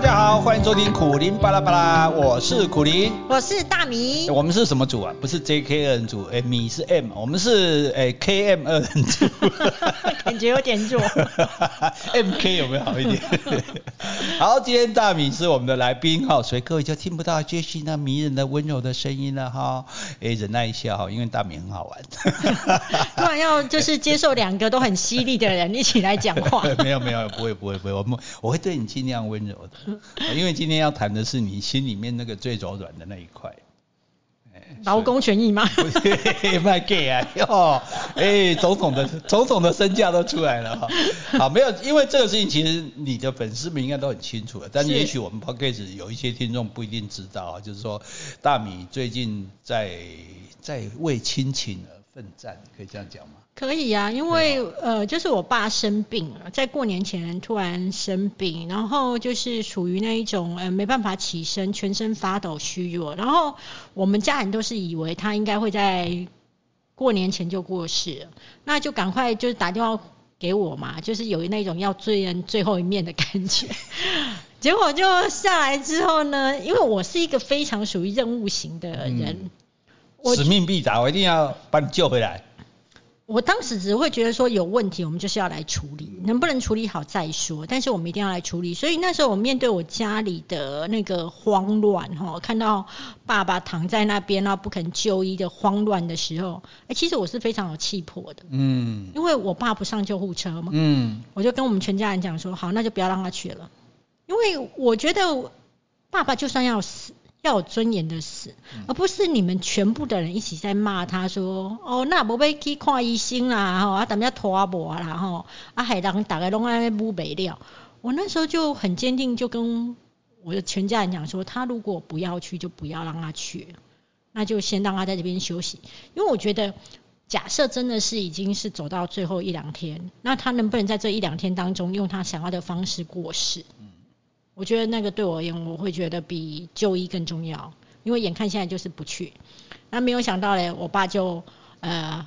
batalla. 家好，欢迎收听苦林巴拉巴拉，我是苦林。我是大米，我们是什么组啊？不是 JK 二人组，哎，米是 M，我们是哎 KM 二人组。感觉有点弱。MK 有没有好一点？好，今天大米是我们的来宾哈，所以各位就听不到 Jessie 那迷人的温柔的声音了哈。哎，忍耐一下哈，因为大米很好玩。突然要就是接受两个都很犀利的人一起来讲话。没有没有，不会不会不会，我们我会对你尽量温柔的，因为今天要谈的是你心里面那个最柔软的那一块。劳工权益吗？卖 gay 啊！哟，哎，总统的总统的身价都出来了哈。好，没有，因为这个事情其实你的粉丝们应该都很清楚了，但是也许我们 podcast 有一些听众不一定知道啊，就是说大米最近在在为亲情而奋战，可以这样讲吗？可以啊，因为呃，就是我爸生病了，在过年前突然生病，然后就是属于那一种呃没办法起身，全身发抖、虚弱，然后我们家人都是以为他应该会在过年前就过世了，那就赶快就是打电话给我嘛，就是有那种要追人最后一面的感觉。结果就下来之后呢，因为我是一个非常属于任务型的人，嗯、使命必达，我一定要把你救回来。我当时只会觉得说有问题，我们就是要来处理，能不能处理好再说。但是我们一定要来处理。所以那时候我面对我家里的那个慌乱哈，看到爸爸躺在那边然后不肯就医的慌乱的时候，哎，其实我是非常有气魄的。嗯。因为我爸不上救护车嘛。嗯。我就跟我们全家人讲说，好，那就不要让他去了。因为我觉得爸爸就算要死。要有尊严的死，而不是你们全部的人一起在骂他说，哦，那无要去看医生啦，吼，啊，踮遐拖磨啦，吼，啊，海人大概拢安尼补没了。我那时候就很坚定，就跟我的全家人讲说，他如果不要去，就不要让他去，那就先让他在这边休息。因为我觉得，假设真的是已经是走到最后一两天，那他能不能在这一两天当中，用他想要的方式过世？我觉得那个对我而言，我会觉得比就医更重要，因为眼看现在就是不去，那没有想到嘞，我爸就呃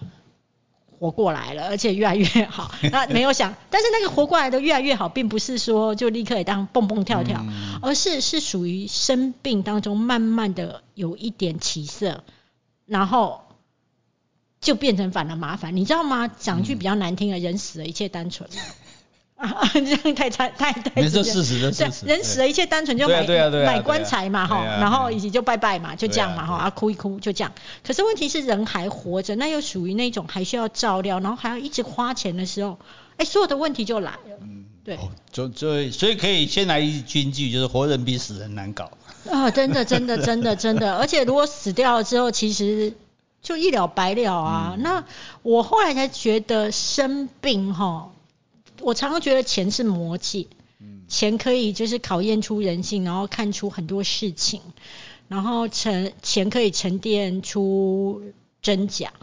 活过来了，而且越来越好。那没有想，但是那个活过来的越来越好，并不是说就立刻也当蹦蹦跳跳，而是是属于生病当中慢慢的有一点起色，然后就变成反而麻烦，你知道吗？讲句比较难听的，人死了一切单纯。啊，这样太太太太，没这事实的事实。人死了，一切单纯就买买棺材嘛哈，然后以及就拜拜嘛，就这样嘛哈，啊哭一哭就这样。可是问题是人还活着，那又属于那种还需要照料，然后还要一直花钱的时候，哎，所有的问题就来了。嗯，对。就就所以可以先来一句句，就是活人比死人难搞。啊，真的真的 真的真的，而且如果死掉了之后，其实就一了百了啊。那我后来才觉得生病哈。我常常觉得钱是魔戒，钱可以就是考验出人性，然后看出很多事情，然后沉钱可以沉淀出真假。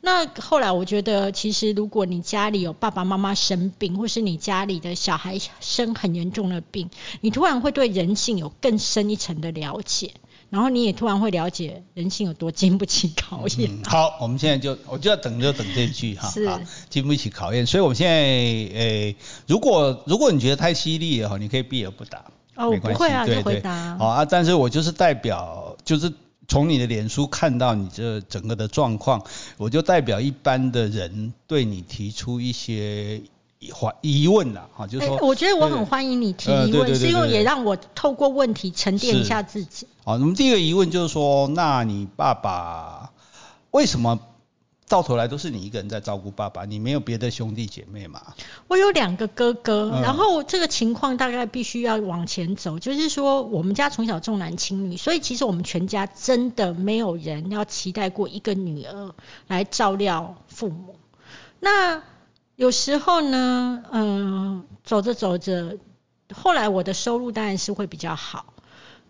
那后来我觉得，其实如果你家里有爸爸妈妈生病，或是你家里的小孩生很严重的病，你突然会对人性有更深一层的了解。然后你也突然会了解人性有多经不起考验。好，我们现在就我就要等就等这句 哈，是经不起考验。所以我们现在诶，如果如果你觉得太犀利了哈，你可以避而不答，哦，没关系，不回答。好啊，但是我就是代表，就是从你的脸书看到你这整个的状况，我就代表一般的人对你提出一些。疑疑问啦，哈，就是说，我觉得我很欢迎你提疑问，是因为也让我透过问题沉淀一下自己。好，那么第一个疑问就是说，那你爸爸为什么到头来都是你一个人在照顾爸爸？你没有别的兄弟姐妹吗？我有两个哥哥，然后这个情况大概必须要往前走，就是说我们家从小重男轻女，所以其实我们全家真的没有人要期待过一个女儿来照料父母。那有时候呢，嗯，走着走着，后来我的收入当然是会比较好。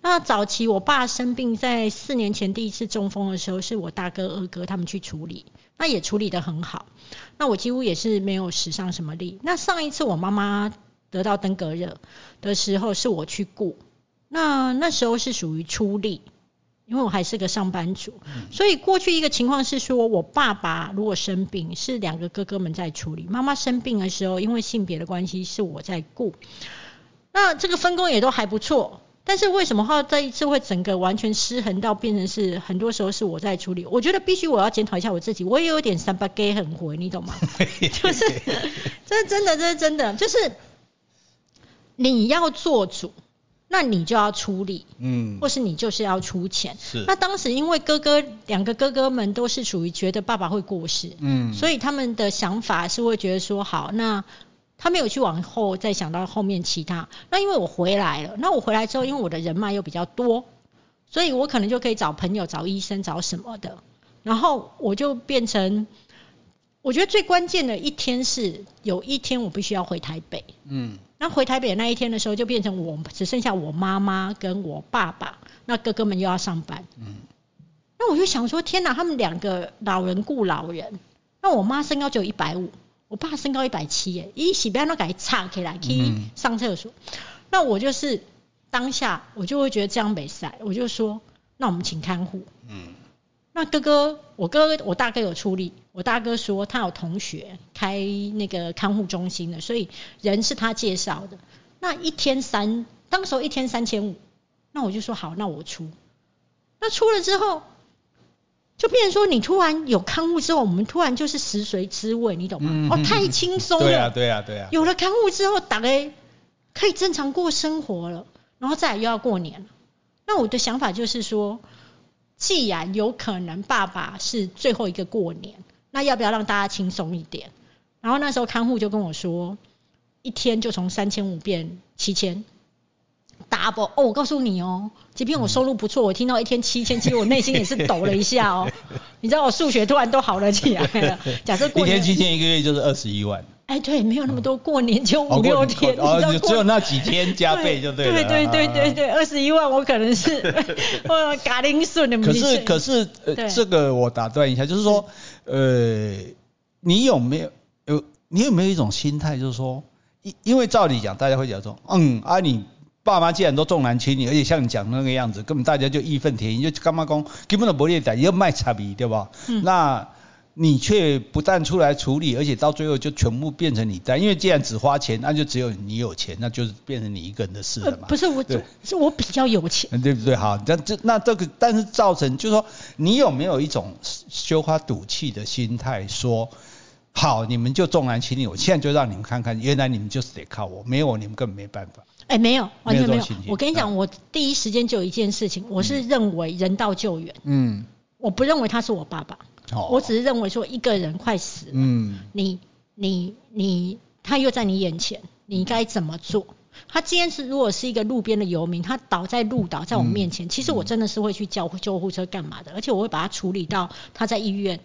那早期我爸生病，在四年前第一次中风的时候，是我大哥、二哥他们去处理，那也处理得很好。那我几乎也是没有使上什么力。那上一次我妈妈得到登革热的时候，是我去顾，那那时候是属于出力。因为我还是个上班族，所以过去一个情况是说，我爸爸如果生病，是两个哥哥们在处理；妈妈生病的时候，因为性别的关系，是我在顾。那这个分工也都还不错。但是为什么话这一次会整个完全失衡到变成是很多时候是我在处理？我觉得必须我要检讨一下我自己，我也有点三八 gay 很回，你懂吗？就是这是真的，这是真的，就是你要做主，那你就要出力，嗯，或是你就是要出钱。是那当时因为哥哥两个哥哥们都是属于觉得爸爸会过世，嗯，所以他们的想法是会觉得说好那。他没有去往后再想到后面其他。那因为我回来了，那我回来之后，因为我的人脉又比较多，所以我可能就可以找朋友、找医生、找什么的。然后我就变成，我觉得最关键的一天是有一天我必须要回台北。嗯，那回台北那一天的时候，就变成我只剩下我妈妈跟我爸爸，那哥哥们又要上班。嗯，那我就想说，天哪，他们两个老人顾老人。那我妈身高只有一百五。我爸身高一百七耶，一洗不要那给插起来去上厕所。那我就是当下我就会觉得这样没赛，我就说那我们请看护。嗯。那哥哥，我哥我大哥有出力，我大哥说他有同学开那个看护中心的，所以人是他介绍的。那一天三，当时候一天三千五，那我就说好，那我出。那出了之后。就变成说，你突然有看护之后，我们突然就是食髓知味，你懂吗？哦，太轻松了。对啊，对啊，对啊。有了看护之后，打概可以正常过生活了，然后再又要过年了。那我的想法就是说，既然有可能爸爸是最后一个过年，那要不要让大家轻松一点？然后那时候看护就跟我说，一天就从三千五变七千。double 哦，我告诉你哦，即便我收入不错，我听到一天七千，其实我内心也是抖了一下哦。你知道我数学突然都好了起来了。假设过一天七千，一个月就是二十一万。哎，对，没有那么多，过年就五六天，哦，只有那几天加倍就对了。对对对对对，二十一万我可能是 我嘎铃顺的。可是可是呃，这个我打断一下，就是说呃，你有没有有你有没有一种心态，就是说，因因为照理讲，大家会讲说，嗯啊你。爸妈既然都重男轻女，而且像你讲那个样子，根本大家就义愤填膺，就干嘛讲根本都不列胆，要卖差别，对吧？嗯。那你却不但出来处理，而且到最后就全部变成你担，因为既然只花钱，那就只有你有钱，那就是变成你一个人的事了嘛。不是我，是我比较有钱，对不对？好，那这那这个，但是造成就是说，你有没有一种羞花赌气的心态，说好你们就重男轻女，我现在就让你们看看，原来你们就是得靠我，没有我你们根本没办法。哎，没有，完全没有。我跟你讲，我第一时间就有一件事情，我是认为人道救援。嗯。我不认为他是我爸爸。哦。我只是认为说一个人快死了。嗯。你你你，他又在你眼前，你该怎么做？他今天是如果是一个路边的游民，他倒在路倒在我面前，其实我真的是会去叫救护车干嘛的，而且我会把他处理到他在医院，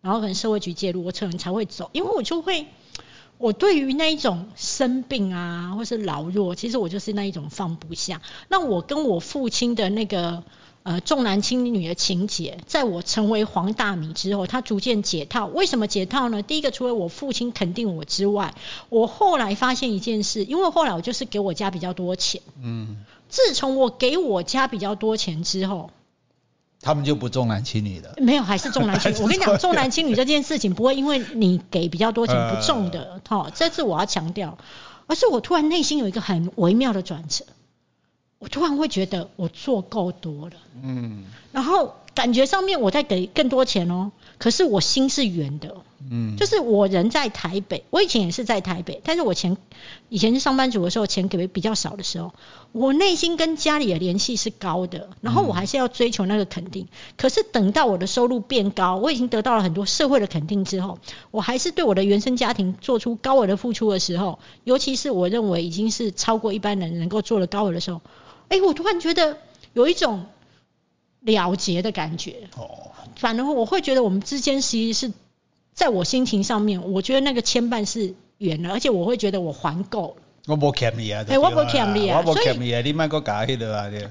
然后可能社会局介入，我可能才会走，因为我就会。我对于那一种生病啊，或是老弱，其实我就是那一种放不下。那我跟我父亲的那个呃重男轻女的情节，在我成为黄大米之后，他逐渐解套。为什么解套呢？第一个，除了我父亲肯定我之外，我后来发现一件事，因为后来我就是给我家比较多钱。嗯。自从我给我家比较多钱之后。他们就不重男轻女了？没有，还是重男轻女。我跟你讲，重男轻女这件事情不会因为你给比较多钱不重的，哈，这次我要强调。而是我突然内心有一个很微妙的转折，我突然会觉得我做够多了，嗯，然后。感觉上面我在给更多钱哦，可是我心是圆的，嗯，就是我人在台北，我以前也是在台北，但是我钱以前是上班族的时候，钱给比较少的时候，我内心跟家里的联系是高的，然后我还是要追求那个肯定。可是等到我的收入变高，我已经得到了很多社会的肯定之后，我还是对我的原生家庭做出高额的付出的时候，尤其是我认为已经是超过一般人能够做的高额的时候，哎，我突然觉得有一种。了结的感觉，哦，反而我会觉得我们之间其实是在我心情上面，我觉得那个牵绊是远了，而且我会觉得我还够了。我无欠你啊，哎，我无欠你啊，我无欠你啊，你卖个假迄个啊，对，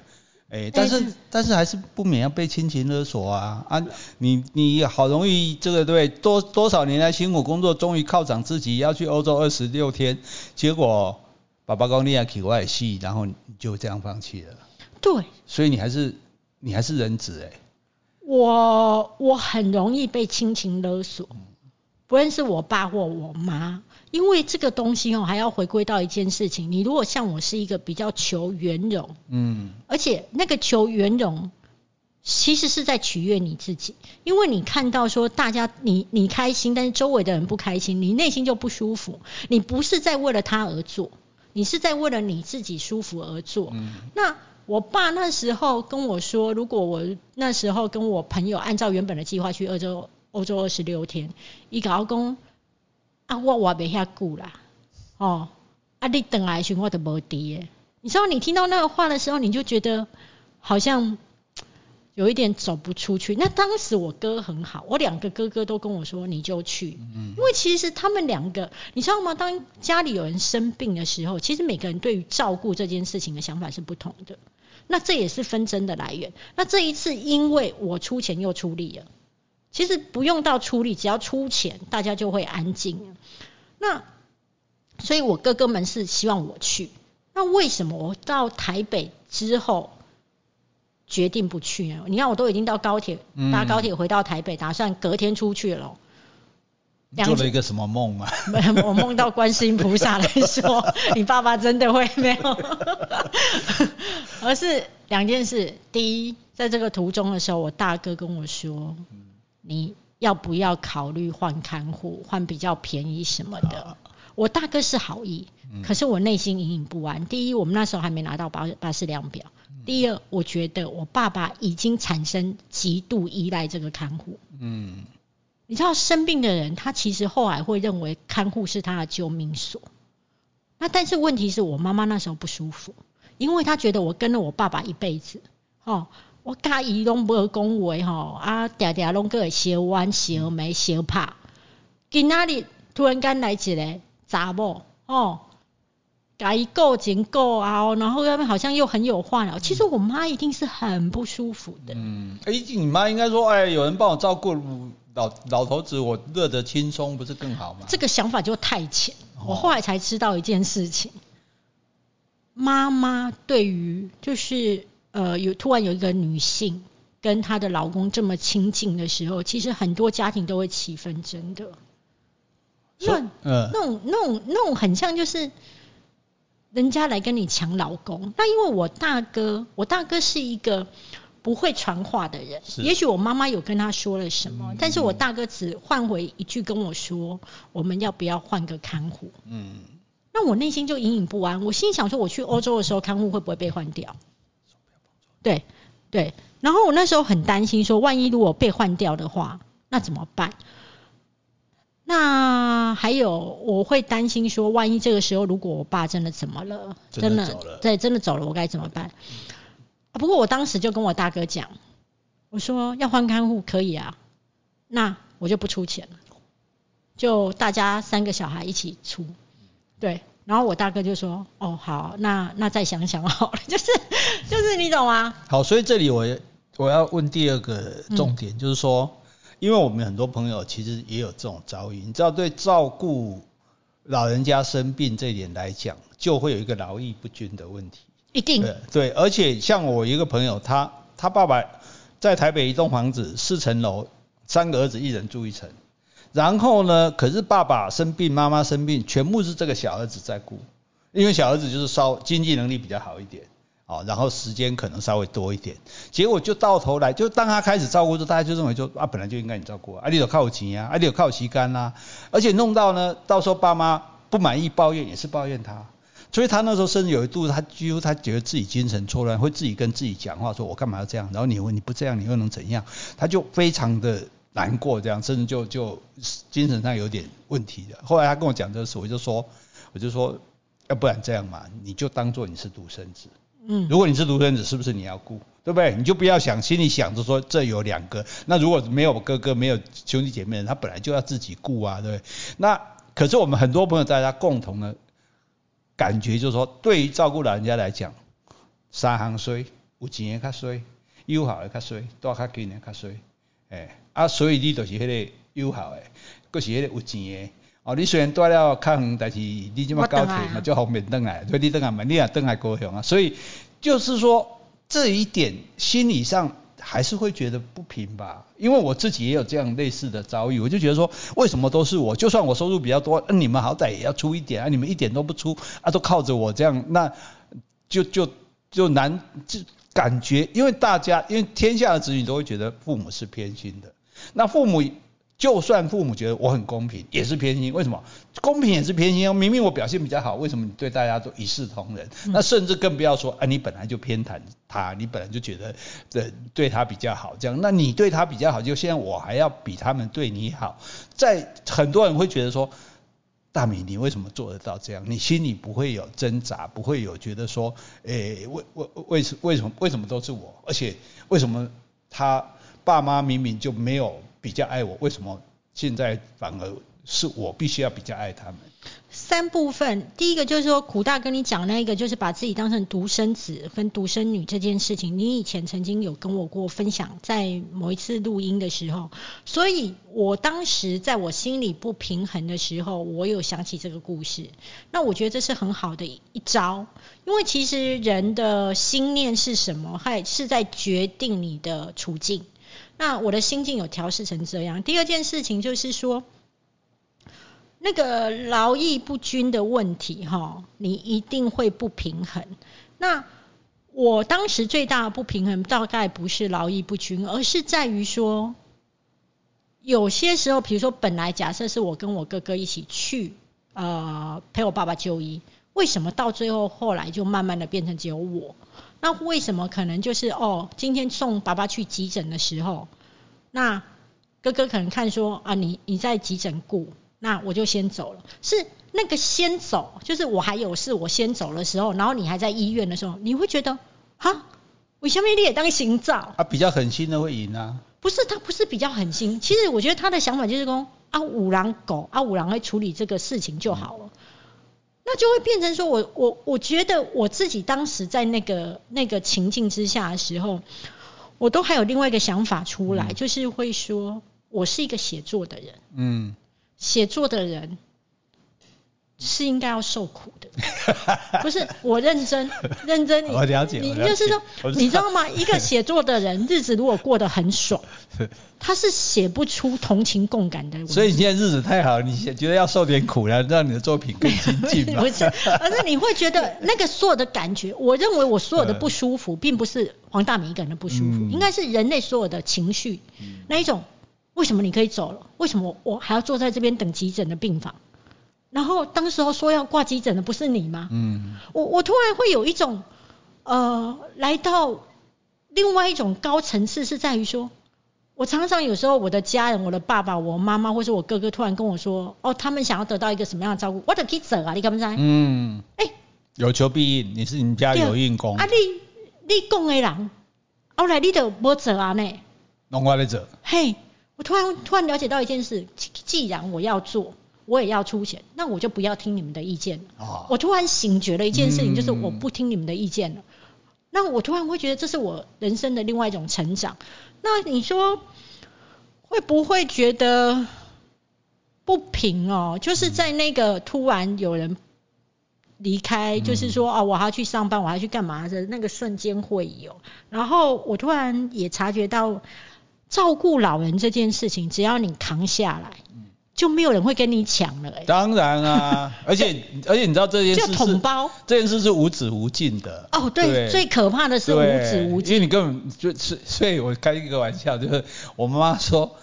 哎，但是但是还是不免要被亲情勒索啊啊！你你好容易这个对多多少年来辛苦工作，终于犒赏自己要去欧洲二十六天，结果爸爸讲你要去外戏，然后你就这样放弃了。对，所以你还是。你还是人质哎，我我很容易被亲情勒索，不论是我爸或我妈，因为这个东西哦，还要回归到一件事情。你如果像我是一个比较求圆融，嗯，而且那个求圆融，其实是在取悦你自己，因为你看到说大家你你开心，但是周围的人不开心，你内心就不舒服。你不是在为了他而做，你是在为了你自己舒服而做。嗯那我爸那时候跟我说，如果我那时候跟我朋友按照原本的计划去欧洲欧洲二十六天，伊甲我讲啊，我活袂遐久啦，哦，啊你等来的时候我都无伫诶。你知道你听到那个话的时候，你就觉得好像有一点走不出去。那当时我哥很好，我两个哥哥都跟我说你就去，嗯因为其实他们两个，你知道吗？当家里有人生病的时候，其实每个人对于照顾这件事情的想法是不同的。那这也是纷争的来源。那这一次因为我出钱又出力了，其实不用到出力，只要出钱，大家就会安静了。那所以我哥哥们是希望我去。那为什么我到台北之后决定不去呢？你看我都已经到高铁，嗯搭高铁回到台北，打算隔天出去了。做了一个什么梦嘛？我梦到观世音菩萨来说，你爸爸真的会没有，而是两件事。第一，在这个途中的时候，我大哥跟我说，你要不要考虑换看护，换比较便宜什么的？我大哥是好意，可是我内心隐隐不安。第一，我们那时候还没拿到巴巴士量表；第二，我觉得我爸爸已经产生极度依赖这个看护。嗯，你知道生病的人，他其实后来会认为看护是他的救命所。那但是问题是我妈妈那时候不舒服，因为她觉得我跟了我爸爸一辈子，哦，我甲伊拢无讲话吼，啊，嗲嗲拢个会小弯、小眉、小怕。今仔日突然间来一个查某，哦，甲伊顾前顾后，然后又好像又很有话聊。其实我妈一定是很不舒服的。嗯，哎、你妈应该说，哎，有人帮我照顾老老头子，我乐得轻松，不是更好吗？这个想法就太浅。我后来才知道一件事情，妈妈对于就是呃有突然有一个女性跟她的老公这么亲近的时候，其实很多家庭都会起纷争的。那嗯那种那种那种很像就是人家来跟你抢老公。那因为我大哥，我大哥是一个不会传话的人，也许我妈妈有跟他说了什么，嗯但是我大哥只换回一句跟我说：“我们要不要换个看护嗯，？”那我内心就隐隐不安，我心想说，我去欧洲的时候看护会不会被换掉？对对，然后我那时候很担心说，万一如果被换掉的话，那怎么办？那还有，我会担心说，万一这个时候如果我爸真的怎么了，真的对，真的走了，我该怎么办？啊不过我当时就跟我大哥讲，我说要换看护可以啊，那我就不出钱了，就大家三个小孩一起出，对。然后我大哥就说：“哦，好，那那再想想好了，就是就是你懂吗？好，所以这里我也我要问第二个重点，就是说，因为我们很多朋友其实也有这种遭遇，你知道，对照顾老人家生病这一点来讲，就会有一个劳逸不均的问题。一定对对，而且像我一个朋友，他他爸爸在台北一栋房子四层楼，三个儿子一人住一层。然后呢，可是爸爸生病，妈妈生病，全部是这个小儿子在顾，因为小儿子就是稍经济能力比较好一点，然后时间可能稍微多一点。结果就到头来，就当他开始照顾时，大家就认为就啊本来就应该你照顾啊，你有靠钱啊，啊你有靠旗杆啦，而且弄到呢，到时候爸妈不满意抱怨也是抱怨他。所以他那时候甚至有一度，他几乎他觉得自己精神错乱，会自己跟自己讲话，说我干嘛要这样？然后你问你不这样，你又能怎样？他就非常的难过，这样甚至就就精神上有点问题的。后来他跟我讲这事，我就说，我就说，要不然这样嘛，你就当做你是独生子。嗯，如果你是独生子，是不是你要顾？对不对？你就不要想心里想着说这有两个，那如果没有哥哥没有兄弟姐妹，他本来就要自己顾啊，对不对？那可是我们很多朋友大家共同的感觉就是说，对于照顾老人家来讲，三行衰，有钱的较衰，有好的较衰，带较紧的较衰，哎，啊，所以你就是迄个有好的，佫是迄个有钱的。哦，你虽然带了较远，但是你即马高铁嘛，就方便登来，所以你登来嘛，你也登来高雄啊。所以就是说这一点心理上还是会觉得不平吧，因为我自己也有这样类似的遭遇，我就觉得说，为什么都是我？就算我收入比较多，你们好歹也要出一点啊，你们一点都不出啊，都靠着我这样，那就就就难就感觉，因为大家因为天下的子女都会觉得父母是偏心的，那父母。就算父母觉得我很公平，也是偏心。为什么？公平也是偏心。明明我表现比较好，为什么你对大家都一视同仁？那甚至更不要说，啊，你本来就偏袒他，你本来就觉得对对他比较好，这样，那你对他比较好，就现在我还要比他们对你好。在很多人会觉得说，大米，你为什么做得到这样？你心里不会有挣扎，不会有觉得说，诶，为为为什为什么为什么都是我？而且为什么他爸妈明明就没有？比较爱我，为什么现在反而是我必须要比较爱他们？三部分，第一个就是说，苦大跟你讲那一个，就是把自己当成独生子跟独生女这件事情，你以前曾经有跟我过分享，在某一次录音的时候，所以我当时在我心里不平衡的时候，我有想起这个故事。那我觉得这是很好的一招，因为其实人的心念是什么，还是在决定你的处境。那我的心境有调试成这样。第二件事情就是说，那个劳逸不均的问题，哈，你一定会不平衡。那我当时最大的不平衡，大概不是劳逸不均，而是在于说，有些时候，比如说本来假设是我跟我哥哥一起去，呃，陪我爸爸就医，为什么到最后后来就慢慢的变成只有我？那为什么可能就是哦？今天送爸爸去急诊的时候，那哥哥可能看说啊，你你在急诊顾，那我就先走了。是那个先走，就是我还有事，我先走的时候，然后你还在医院的时候，你会觉得哈，我下面你也当心脏？啊，比较狠心的会赢啊？不是，他不是比较狠心。其实我觉得他的想法就是说啊，五郎狗啊，五郎会处理这个事情就好了。那就会变成说，我我我觉得我自己当时在那个那个情境之下的时候，我都还有另外一个想法出来，就是会说我是一个写作的人，嗯，写作的人。是应该要受苦的，不是我认真 认真。我了解，你就是说，你知道吗？一个写作的人，日子如果过得很爽，他是写不出同情共感的。所以你现在日子太好，你觉得要受点苦了，让你的作品更精进吗？不是，而是你会觉得那个所有的感觉，我认为我所有的不舒服，并不是黄大明一个人的不舒服，应该是人类所有的情绪那一种。为什么你可以走了？为什么我还要坐在这边等急诊的病房？然后当时候说要挂急诊的不是你吗？嗯，我我突然会有一种呃，来到另外一种高层次，是在于说，我常常有时候我的家人，我的爸爸、我妈妈或者我哥哥突然跟我说，哦，他们想要得到一个什么样的照顾，我得去走啊，你敢不敢？嗯，哎，有求必应，你是你家有应功啊，你你讲的人，后来你就无走啊呢？弄我来走。嘿，我突然突然了解到一件事，既然我要做。我也要出钱，那我就不要听你们的意见了。我突然醒觉了一件事情，就是我不听你们的意见了。那我突然会觉得这是我人生的另外一种成长。那你说会不会觉得不平哦？就是在那个突然有人离开，就是说啊，我还要去上班，我还要去干嘛的那个瞬间会有。然后我突然也察觉到，照顾老人这件事情，只要你扛下来。就没有人会跟你抢了哎。当然啊，而且而且你知道这件事是这件事是无止无尽的。哦，对，最可怕的是无止无尽。因为你根本就是，所以我开一个玩笑，就是我妈妈说，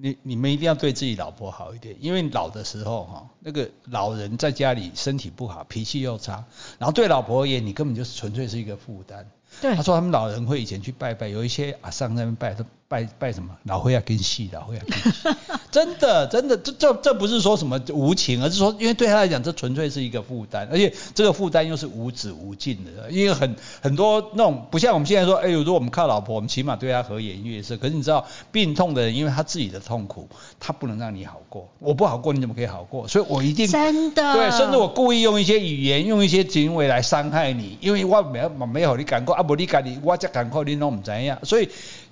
你你们一定要对自己老婆好一点，因为老的时候哈，那个老人在家里身体不好，脾气又差，然后对老婆而言，你根本就是纯粹是一个负担。对。他说他们老人会以前去拜拜，有一些阿上那边拜都。拜拜什么？老会要跟戏，老会要跟戏，真的 真的，这这这不是说什么无情，而是说，因为对他来讲，这纯粹是一个负担，而且这个负担又是无止无尽的。因为很很多那种不像我们现在说，哎，如果我们靠老婆，我们起码对她和颜悦色。可是你知道，病痛的人，因为他自己的痛苦，他不能让你好过。我不好过，你怎么可以好过？所以我一定真的对，甚至我故意用一些语言，用一些行为来伤害你，因为我没有没有你感过，啊不你感你，我才感过你弄唔怎样，所以。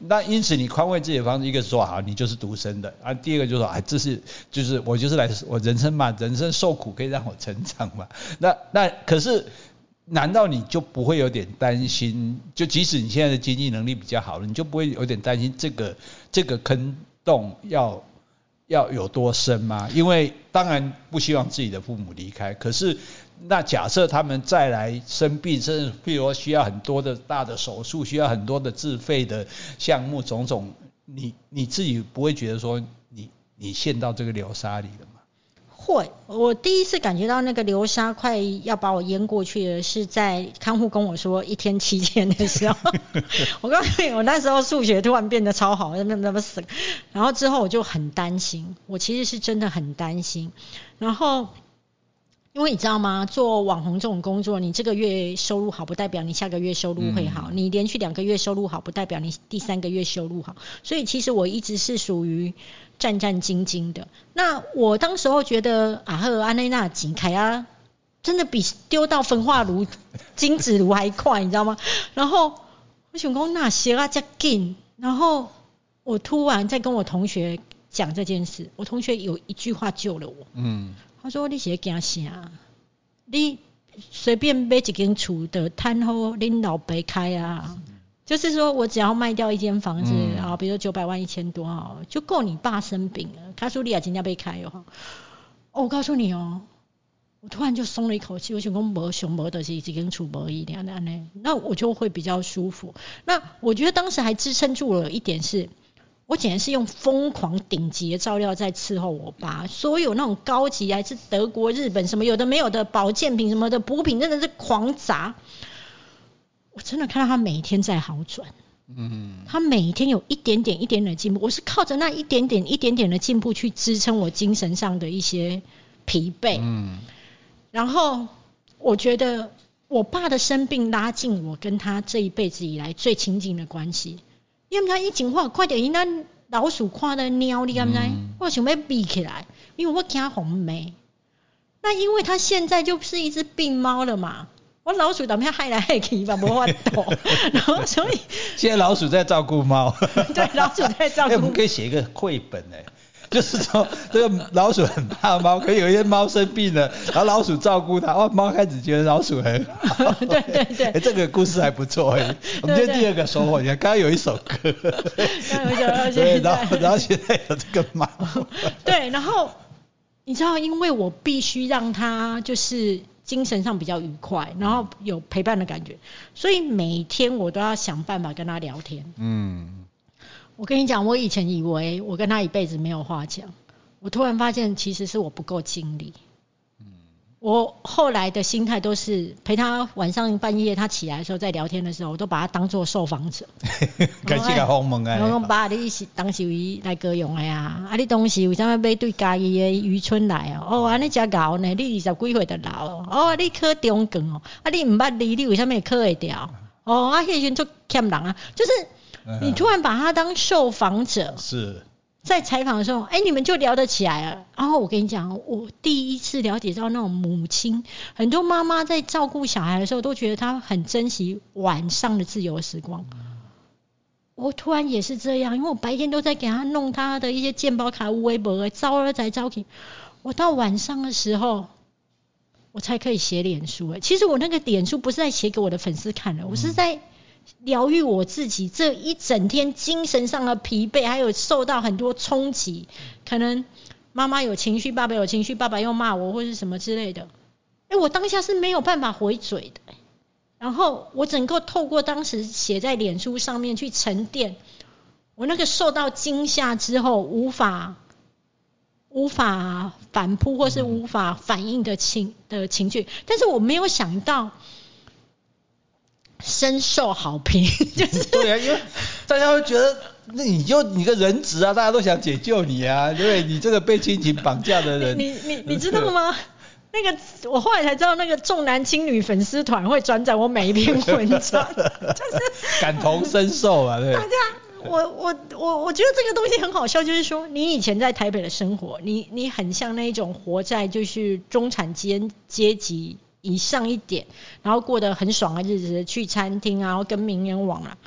那因此你宽慰自己的方式，一个是说好你就是独生的啊，第二个就是说哎这是就是我就是来我人生嘛，人生受苦可以让我成长嘛。那那可是难道你就不会有点担心？就即使你现在的经济能力比较好了，你就不会有点担心这个这个坑洞要要有多深吗？因为当然不希望自己的父母离开，可是那假设他们再来生病，甚至譬如说需要很多的大的手术，需要很多的自费的项目，种种，你你自己不会觉得说你你陷到这个流沙里了吗？会，我第一次感觉到那个流沙快要把我淹过去了，是在看护跟我说一天七天的时候。我告诉你，我那时候数学突然变得超好，那那么死。然后之后我就很担心，我其实是真的很担心。然后。因为你知道吗？做网红这种工作，你这个月收入好，不代表你下个月收入会好；你连续两个月收入好，不代表你第三个月收入好。所以其实我一直是属于战战兢兢的。那我当时候觉得啊赫安内娜景凯啊，真的比丢到焚化炉、金子炉还快，你知道吗？然后我想讲那些啊加紧，然后我突然在跟我同学讲这件事，我同学有一句话救了我。嗯。他说：“你是惊啥？你随便买一间厝的摊好恁老爸开啊？就是说我只要卖掉一间房子啊，比如九百万一千多啊，就够你爸生病了。他说你也今天被开哦。哦，我告诉你哦，我突然就松了一口气。我想讲无熊无的是一间厝无一点的呢，那我就会比较舒服。那我觉得当时还支撑住了一点是。”我简直是用疯狂顶级的照料在伺候我爸，所有那种高级还是德国、日本什么有的没有的保健品什么的补品，真的是狂砸。我真的看到他每一天在好转，嗯，他每一天有一点点、一点点进步。我是靠着那一点点、一点点的进步去支撑我精神上的一些疲惫，嗯。然后我觉得我爸的生病拉近我跟他这一辈子以来最亲近的关系。因为他一讲话，快点，因那老鼠看到尿，你敢知？我想要闭起来，因为我惊红梅。那因为它现在就是一只病猫了嘛，我老鼠怎么样害来害去吧，无法躲。然后所以现在老鼠在照顾猫。对，老鼠在照顾。我们可以写一个绘本哎。就是说，这个老鼠很怕猫，可有一些猫生病了，然后老鼠照顾它，哦，猫开始觉得老鼠很好。对对对，哎，这个故事还不错哎。我们今天第二个收获，你看刚刚有一首歌。刚刚有一首，对，然后然后现在有这个猫。对，然后你知道，因为我必须让它就是精神上比较愉快，然后有陪伴的感觉，所以每天我都要想办法跟他聊天。嗯。我跟你讲，我以前以为我跟他一辈子没有话讲，我突然发现其实是我不够尽力。嗯，我后来的心态都是陪他晚上半夜他起来的时候在聊天的时候，我都把他当做受访者。感谢个鸿蒙啊！我讲爸，你是当时为来歌用的呀？啊，你当时为什么要买对家己的渔村来哦？哦，安尼真搞呢？你二十几岁的老哦？哦，你考中梗哦？啊，你唔捌字，你为什么考会掉？哦，啊，迄时阵做欠人啊，就是。你突然把他当受访者，是在采访的时候，哎，你们就聊得起来了。然后我跟你讲，我第一次了解到那种母亲，很多妈妈在照顾小孩的时候，都觉得她很珍惜晚上的自由时光。我突然也是这样，因为我白天都在给他弄他的一些健保卡、微博，招儿才招起。我到晚上的时候，我才可以写脸书。哎，其实我那个脸书不是在写给我的粉丝看的，我是在。疗愈我自己这一整天精神上的疲惫，还有受到很多冲击，可能妈妈有情绪，爸爸有情绪，爸爸又骂我或是什么之类的，哎，我当下是没有办法回嘴的，然后我整个透过当时写在脸书上面去沉淀，我那个受到惊吓之后无法无法反扑或是无法反应的情的情绪，但是我没有想到。深受好评，就 是对啊，因为大家会觉得，那你就你个人质啊，大家都想解救你啊，对你这个被亲情绑架的人，你你你知道吗？那个我后来才知道，那个重男轻女粉丝团会转载我每一篇文章，就是感同身受啊，对。大家，我我我我觉得这个东西很好笑，就是说你以前在台北的生活，你你很像那一种活在就是中产阶阶级。以上一点，然后过得很爽的日子，去餐厅啊，然后跟名人往啊。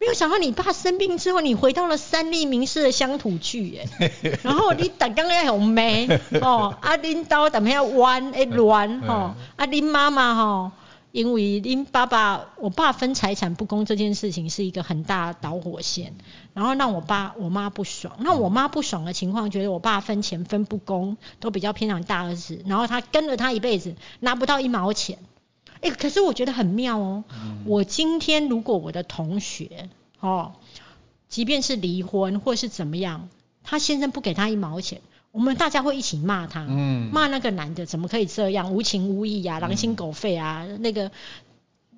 没有想到你爸生病之后，你回到了三立名士的乡土剧，耶，然后你打刚刚红梅哦，阿林刀打咩要弯诶乱吼，阿林妈妈哈因为因爸爸我爸分财产不公这件事情是一个很大的导火线，然后让我爸我妈不爽。那我妈不爽的情况，觉得我爸分钱分不公，都比较偏向大儿子，然后他跟了他一辈子，拿不到一毛钱。哎，可是我觉得很妙哦。我今天如果我的同学哦，即便是离婚或是怎么样，他先生不给他一毛钱。我们大家会一起骂他，骂那个男的怎么可以这样无情无义啊，狼心狗肺啊！那个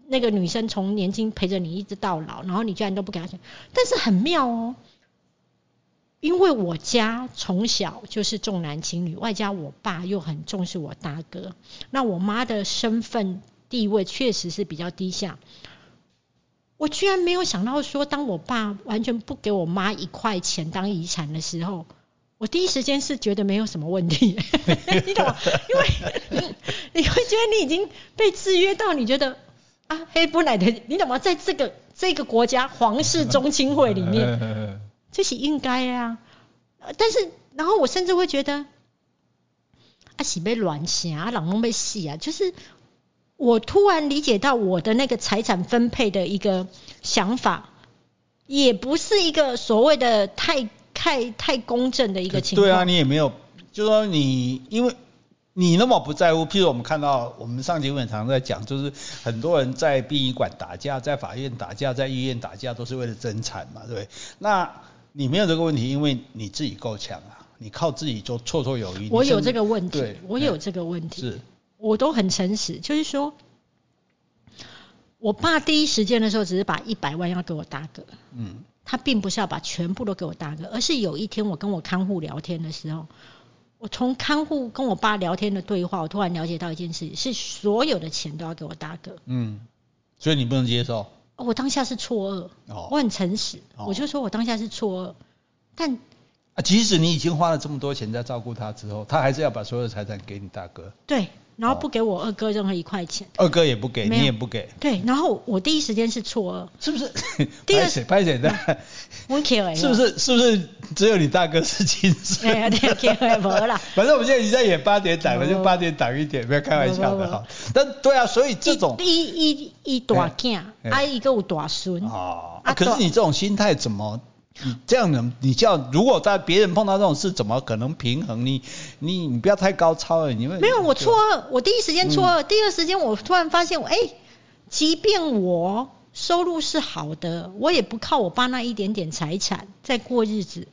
那个女生从年轻陪着你一直到老，然后你居然都不给她钱。但是很妙哦，因为我家从小就是重男轻女，外加我爸又很重视我大哥，那我妈的身份地位确实是比较低下。我居然没有想到说，当我爸完全不给我妈一块钱当遗产的时候。我第一时间是觉得没有什么问题，你懂吗？因为你会觉得你已经被制约到，你觉得啊，黑不奶的，你懂吗？在这个这个国家皇室中亲会里面，这是应该啊。但是，然后我甚至会觉得，啊，喜被乱想啊，老公被戏啊，就是我突然理解到我的那个财产分配的一个想法，也不是一个所谓的太。太太公正的一个情况。对啊，你也没有，就说你因为你那么不在乎，譬如我们看到我们上节目常常在讲，就是很多人在殡仪馆打架，在法院打架，在医院打架，都是为了争产嘛，对不对？那你没有这个问题，因为你自己够强啊，你靠自己就绰绰有余。我有这个问题，我有这个问题，是，我都很诚实，就是说，我爸第一时间的时候，只是把一百万要给我大哥，嗯。他并不是要把全部都给我大哥，而是有一天我跟我看护聊天的时候，我从看护跟我爸聊天的对话，我突然了解到一件事，是所有的钱都要给我大哥。嗯，所以你不能接受？我当下是错愕，我很诚实，我就说我当下是错愕，但啊，即使你已经花了这么多钱在照顾他之后，他还是要把所有的财产给你大哥。对。然后不给我二哥任何一块钱，二哥也不给，你也不给。对，然后我第一时间是错愕，是不是？第二 拍谁 的？我 care 是不是？是不是只有你大哥是亲生？对，care 没了。反正我们现在已经在演八点档了，就八点档一点，不要开玩笑的哈。但对啊，所以这种一一一大囝，啊一个有大孙。哦。啊，可是你这种心态怎么？你这样的，你叫如果在别人碰到这种事，怎么可能平衡？你你你不要太高超了，你们没有我错愕，我第一时间错愕，第二时间我突然发现我，哎，即便我收入是好的，我也不靠我爸那一点点财产在过日子。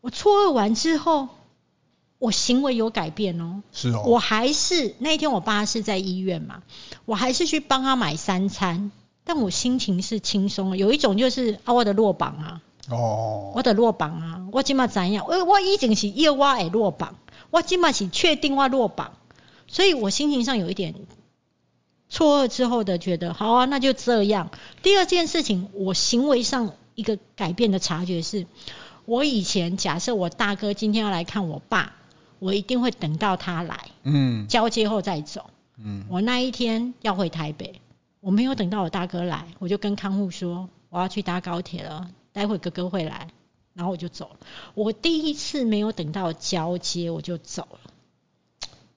我错愕完之后，我行为有改变哦，是哦，我还是那一天我爸是在医院嘛，我还是去帮他买三餐。但我心情是轻松，有一种就是啊，我的落榜啊，哦，我的落榜啊，我今嘛怎样？我我已经是要我诶落榜，我今嘛是确定我落榜，所以我心情上有一点错愕之后的觉得，好啊，那就这样。第二件事情，我行为上一个改变的察觉是，我以前假设我大哥今天要来看我爸，我一定会等到他来，嗯，交接后再走，嗯，我那一天要回台北。我没有等到我大哥来，我就跟看护说我要去搭高铁了，待会哥哥会来，然后我就走了。我第一次没有等到交接我就走了。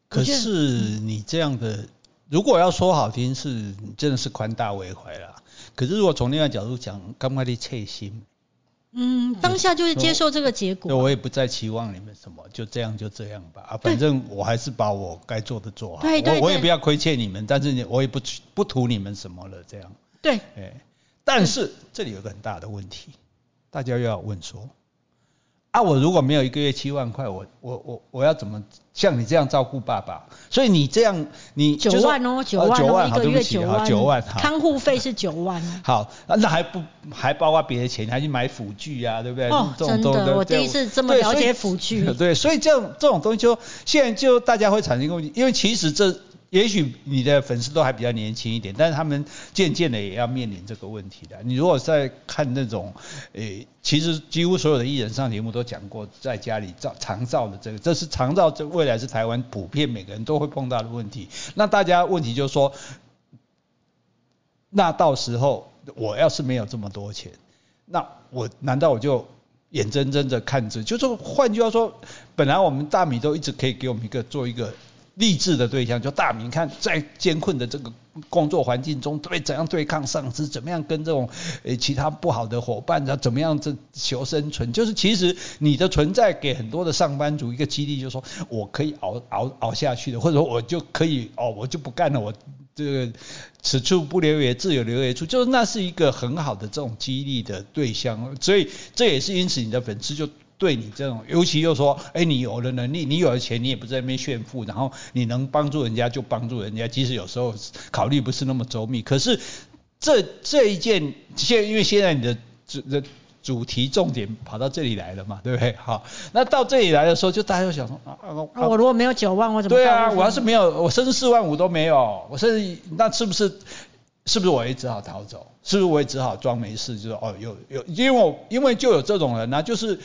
可是你这样的，如果要说好听，是你真的是宽大为怀了。可是如果从另外角度讲，刚刚的切心？嗯，当下就是接受这个结果。我也不再期望你们什么，就这样就这样吧。啊，反正我还是把我该做的做好。对对对。我我也不要亏欠你们，但是我也不不图你们什么了，这样。对。哎，但是这里有个很大的问题，大家又要问说。啊，我如果没有一个月七万块，我我我我要怎么像你这样照顾爸爸？所以你这样，你九万哦，九万哦，一个月九万，九万，看护费是九万。好，那还不还包括别的钱，还去买辅具啊，对不对？哦，真的，我第一次这么了解辅具。对，所以这样这种东西就现在就大家会产生一个问题，因为其实这。也许你的粉丝都还比较年轻一点，但是他们渐渐的也要面临这个问题的。你如果在看那种，诶，其实几乎所有的艺人上节目都讲过，在家里照长照的这个，这是长照，这未来是台湾普遍每个人都会碰到的问题。那大家问题就是说，那到时候我要是没有这么多钱，那我难道我就眼睁睁的看着？就是换句话说，本来我们大米都一直可以给我们一个做一个。励志的对象，就大明看在艰困的这个工作环境中，对怎样对抗上司，怎么样跟这种呃其他不好的伙伴，怎么样这求生存，就是其实你的存在给很多的上班族一个激励，就是说我可以熬熬熬下去的，或者说我就可以哦，我就不干了，我这个此处不留爷，自有留爷处，就是那是一个很好的这种激励的对象，所以这也是因此你的粉丝就。对你这种，尤其又说，哎，你有了能力，你有了钱，你也不在那边炫富，然后你能帮助人家就帮助人家，即使有时候考虑不是那么周密。可是这这一件，现因为现在你的主的主题重点跑到这里来了嘛，对不对？好，那到这里来的时候，就大家就想说，啊啊，我如果没有九万，我怎么？对啊，我要是没有，我甚至四万五都没有，我甚至那是不是是不是我也只好逃走？是不是我也只好装没事？就说哦，有有，因为我因为就有这种人呢，就是。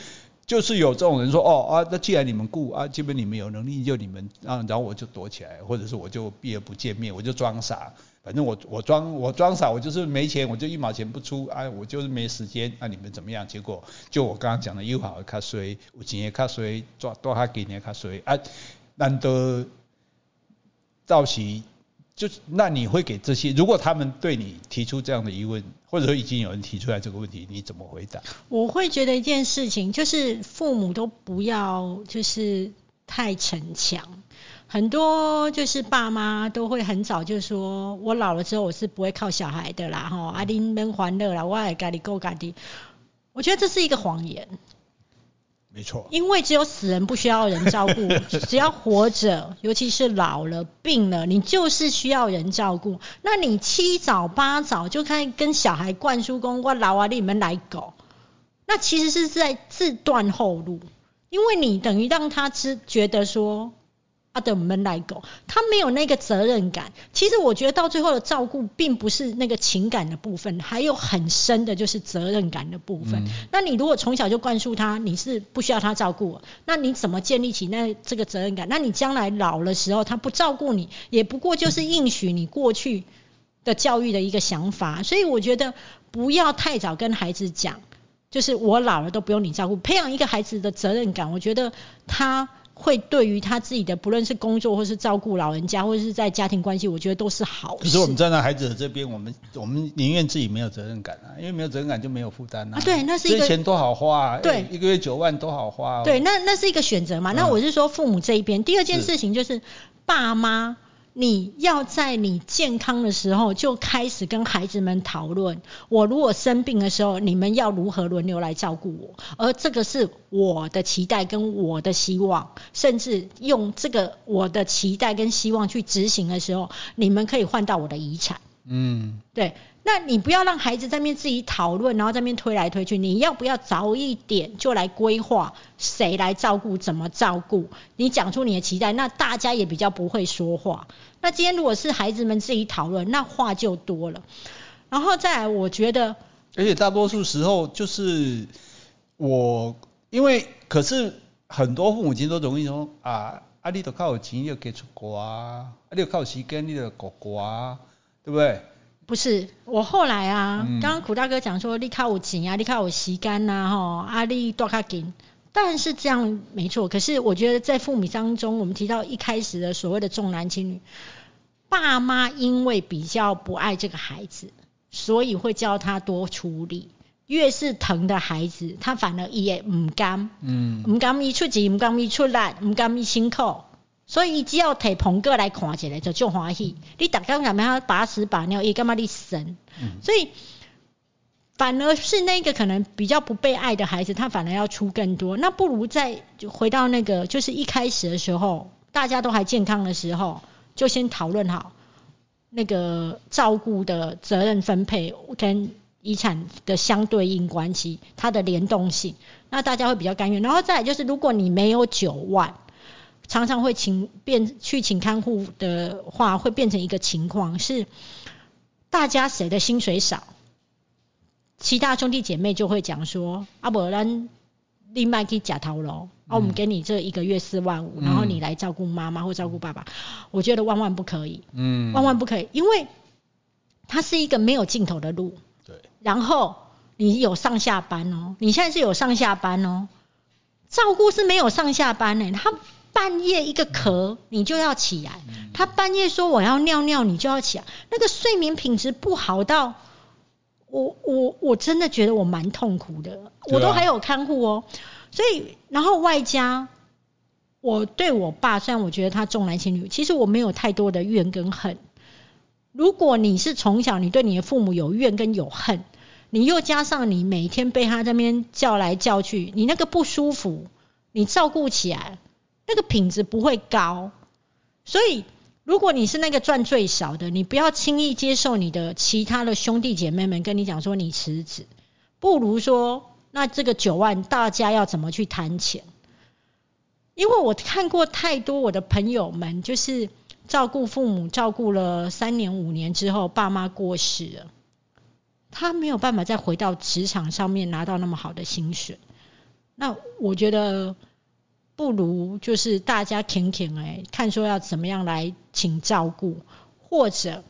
就是有这种人说哦啊，那既然你们雇啊，基本你们有能力就你们啊，然后我就躲起来，或者是我就避而不见面，我就装傻，反正我我装我装傻，我就是没钱，我就一毛钱不出啊，我就是没时间啊，你们怎么样？结果就我刚刚讲的又好卡衰，有钱也卡衰，多多哈给你卡衰啊，难得到时。就那你会给这些？如果他们对你提出这样的疑问，或者说已经有人提出来这个问题，你怎么回答？我会觉得一件事情就是父母都不要就是太逞强，很多就是爸妈都会很早就说，我老了之后我是不会靠小孩的啦，哈，阿丁们欢乐啦，我也家里够家的。我觉得这是一个谎言。没错，因为只有死人不需要人照顾，只要活着，尤其是老了、病了，你就是需要人照顾。那你七早八早就开始跟小孩灌输“公我老啊，你们来搞”，那其实是在自断后路，因为你等于让他知觉得说。阿的门来狗，他没有那个责任感。其实我觉得到最后的照顾，并不是那个情感的部分，还有很深的就是责任感的部分。那你如果从小就灌输他，你是不需要他照顾，那你怎么建立起那这个责任感？那你将来老的时候，他不照顾你，也不过就是应许你过去的教育的一个想法。所以我觉得不要太早跟孩子讲，就是我老了都不用你照顾。培养一个孩子的责任感，我觉得他。会对于他自己的不论是工作或是照顾老人家，或者是在家庭关系，我觉得都是好事。可是我们站在孩子的这边，我们我们宁愿自己没有责任感啊，因为没有责任感就没有负担啊。对，那是一个钱多好花，啊对，一个月九万多好花。啊对，那那是一个选择嘛。那我是说父母这一边，第二件事情就是爸妈。你要在你健康的时候就开始跟孩子们讨论，我如果生病的时候，你们要如何轮流来照顾我？而这个是我的期待跟我的希望，甚至用这个我的期待跟希望去执行的时候，你们可以换到我的遗产。嗯，对。那你不要让孩子在面自己讨论，然后在面推来推去。你要不要早一点就来规划谁来照顾，怎么照顾？你讲出你的期待，那大家也比较不会说话。那今天如果是孩子们自己讨论，那话就多了。然后再来，我觉得，而且大多数时候就是我，因为可是很多父母亲都容易说啊，啊你都靠有钱就给出国啊，啊你靠时间你就国国啊，对不对？不是，我后来啊，刚刚苦大哥讲说，你靠我紧啊，你靠我吸干呐，吼，阿力多卡紧，当然是这样没错。可是我觉得在父母当中，我们提到一开始的所谓的重男轻女，爸妈因为比较不爱这个孩子，所以会教他多处理。越是疼的孩子，他反而也唔甘，嗯，唔甘咪出钱，唔甘咪出力，唔甘咪辛苦。所以只要摕鹏哥来看起来就就欢喜。你大家干嘛把屎把尿，也干嘛你神？所以反而是那个可能比较不被爱的孩子，他反而要出更多。那不如再回到那个，就是一开始的时候，大家都还健康的时候，就先讨论好那个照顾的责任分配跟遗产的相对应关系，它的联动性，那大家会比较甘愿。然后再来就是，如果你没有九万。常常会请变去请看护的话，会变成一个情况是，大家谁的薪水少，其他兄弟姐妹就会讲说，啊不然另外可以假头喽，啊我们给你这一个月四万五，然后你来照顾妈妈或照顾爸爸，我觉得万万不可以，嗯，万万不可以，因为它是一个没有尽头的路，对，然后你有上下班哦，你现在是有上下班哦，照顾是没有上下班呢，他。半夜一个咳，你就要起来；他半夜说我要尿尿，你就要起来。那个睡眠品质不好到，我我我真的觉得我蛮痛苦的。我都还有看护哦，所以然后外加我对我爸，虽然我觉得他重男轻女，其实我没有太多的怨跟恨。如果你是从小你对你的父母有怨跟有恨，你又加上你每天被他这边叫来叫去，你那个不舒服，你照顾起来那个品质不会高。所以如果你是那个赚最少的，你不要轻易接受你的其他的兄弟姐妹们跟你讲说你辞职，不如说那这个九万大家要怎么去谈钱？因为我看过太多我的朋友们就是。照顾父母照顾了三年五年之后，爸妈过世了，他没有办法再回到职场上面拿到那么好的薪水。那我觉得不如就是大家舔舔哎，看说要怎么样来请照顾，或者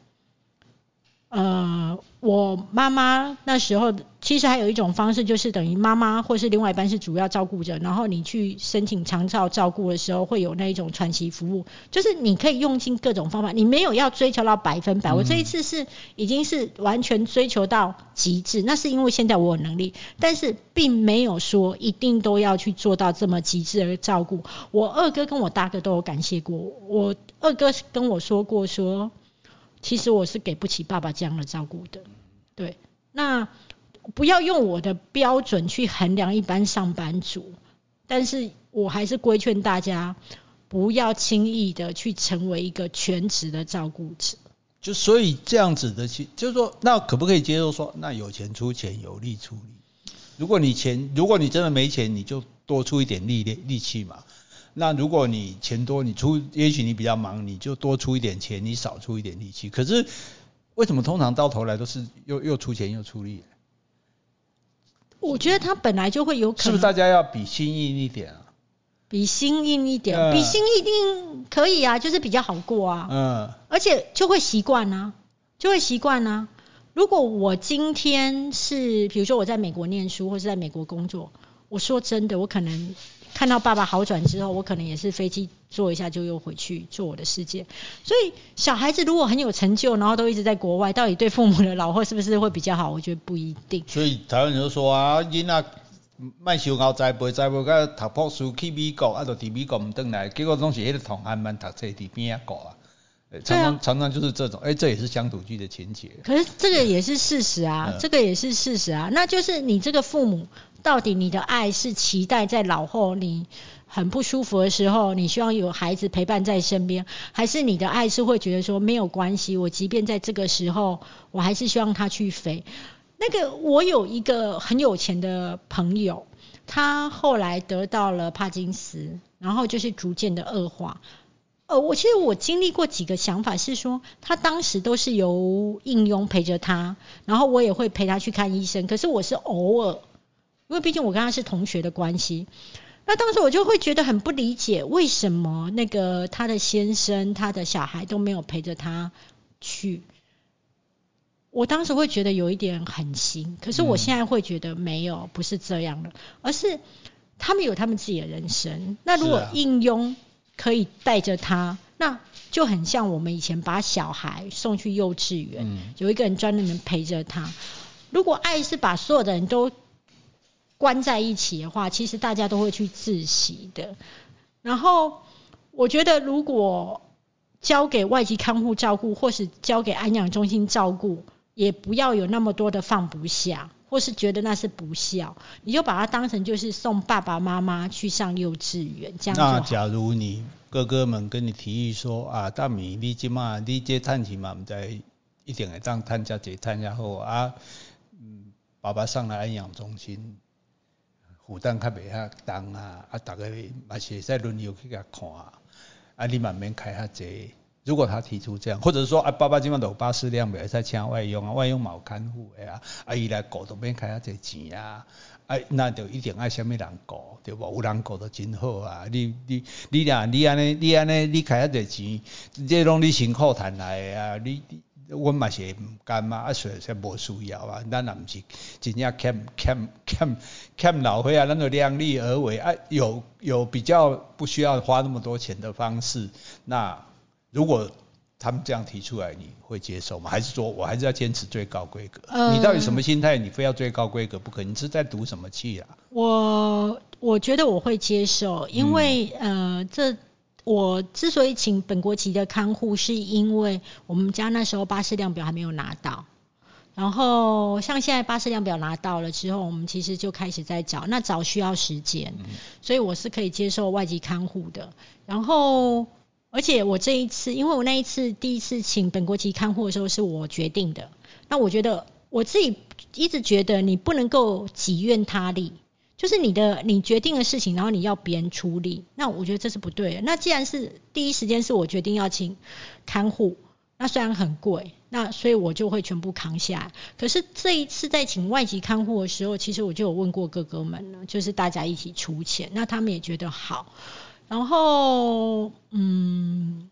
呃。我妈妈那时候其实还有一种方式，就是等于妈妈或是另外一半是主要照顾者，然后你去申请长照照顾的时候，会有那一种传奇服务，就是你可以用尽各种方法，你没有要追求到百分百。我这一次是已经是完全追求到极致，那是因为现在我有能力，但是并没有说一定都要去做到这么极致的照顾。我二哥跟我大哥都有感谢过我，二哥跟我说过说。其实我是给不起爸爸这样的照顾的，对。那不要用我的标准去衡量一般上班族，但是我还是规劝大家，不要轻易的去成为一个全职的照顾者。就所以这样子的去，就是说，那可不可以接受说，那有钱出钱，有力出力？如果你钱，如果你真的没钱，你就多出一点力力力气嘛。那如果你钱多，你出，也许你比较忙，你就多出一点钱，你少出一点力气。可是为什么通常到头来都是又又出钱又出力？我觉得他本来就会有可能。是不是大家要比心硬一点啊？比心硬一点，比心一定可以啊，就是比较好过啊。嗯。而且就会习惯啊，就会习惯啊。如果我今天是，比如说我在美国念书或是在美国工作，我说真的，我可能。看到爸爸好转之后，我可能也是飞机坐一下就又回去做我的世界。所以小孩子如果很有成就，然后都一直在国外，到底对父母的老后是不是会比较好？我觉得不一定。所以台湾人就说啊，囡仔卖小牛栽培栽培，个读博士去美国，啊，就伫美国唔转来，结果拢是迄个同学们读册伫边啊过啊。常常常常就是这种，哎，这也是乡土剧的情节。可是这个也是事实啊，这个也是事实啊。那就是你这个父母，到底你的爱是期待在老后你很不舒服的时候，你希望有孩子陪伴在身边，还是你的爱是会觉得说没有关系，我即便在这个时候，我还是希望他去飞。那个我有一个很有钱的朋友，他后来得到了帕金斯，然后就是逐渐的恶化。呃，我其实我经历过几个想法，是说他当时都是由应佣陪着他，然后我也会陪他去看医生。可是我是偶尔，因为毕竟我跟他是同学的关系。那当时我就会觉得很不理解，为什么那个他的先生、他的小孩都没有陪着他去？我当时会觉得有一点狠心，可是我现在会觉得没有，不是这样的，而是他们有他们自己的人生。那如果应用。可以带着他，那就很像我们以前把小孩送去幼稚园，有一个人专门陪着他。如果爱是把所有的人都关在一起的话，其实大家都会去自习的。然后我觉得，如果交给外籍看护照顾，或是交给安养中心照顾，也不要有那么多的放不下。或是觉得那是不孝，你就把它当成就是送爸爸妈妈去上幼稚园这样。那假如你哥哥们跟你提议说啊，大米你今嘛你这探亲嘛，唔在一定会当探家这探家后啊，嗯，爸爸上来安养中心，负担较袂遐重啊，啊，大家嘛是在轮流去甲看，啊，你嘛免开遐济。如果他提出这样，或者说啊，爸爸今晚有巴士量，袂使请外佣啊，外佣冇看护的啊，啊伊来顾都免开遐济钱啊，啊那就一定爱虾米人顾，对无？有人顾都真好啊，你你你俩你安尼你安尼你开遐济钱，这拢你辛苦赚来的啊，你阮嘛是毋甘嘛，啊，所以才无需要啊。咱也毋是真正欠欠欠欠老岁啊，咱就量力而为啊。有有比较不需要花那么多钱的方式，那如果他们这样提出来，你会接受吗？还是说我还是要坚持最高规格？你到底什么心态？你非要最高规格不可？你是在赌什么气啊？我我觉得我会接受，因为呃这。我之所以请本国籍的看护，是因为我们家那时候巴士量表还没有拿到。然后像现在巴士量表拿到了之后，我们其实就开始在找，那找需要时间，所以我是可以接受外籍看护的。然后，而且我这一次，因为我那一次第一次请本国籍看护的时候是我决定的，那我觉得我自己一直觉得你不能够己愿他利。就是你的你决定的事情，然后你要别人处理，那我觉得这是不对的。那既然是第一时间是我决定要请看护，那虽然很贵，那所以我就会全部扛下来。可是这一次在请外籍看护的时候，其实我就有问过哥哥们了，就是大家一起出钱，那他们也觉得好。然后，嗯。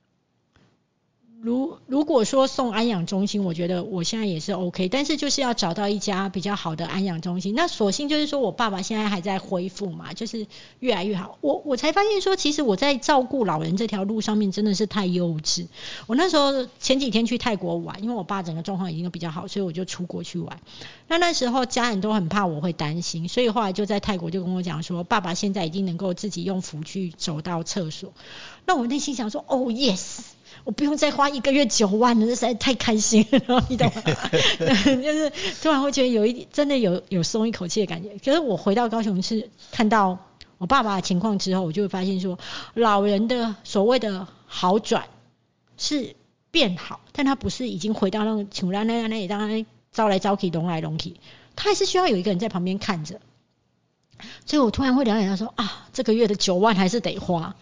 如如果说送安养中心，我觉得我现在也是 OK，但是就是要找到一家比较好的安养中心。那索性就是说我爸爸现在还在恢复嘛，就是越来越好。我我才发现说，其实我在照顾老人这条路上面真的是太幼稚。我那时候前几天去泰国玩，因为我爸整个状况已经都比较好，所以我就出国去玩。那那时候家人都很怕我会担心，所以后来就在泰国就跟我讲说，爸爸现在已经能够自己用扶具走到厕所。那我内心想说，哦，yes。我不用再花一个月九万了，这实在太开心了，你懂吗？就 是 突然会觉得有一点真的有有松一口气的感觉。可是我回到高雄是看到我爸爸的情况之后，我就会发现说，老人的所谓的好转是变好，但他不是已经回到那种穷人那样那里，当然招来招去，龙来龙去，他还是需要有一个人在旁边看着。所以我突然会了解到说啊，这个月的九万还是得花。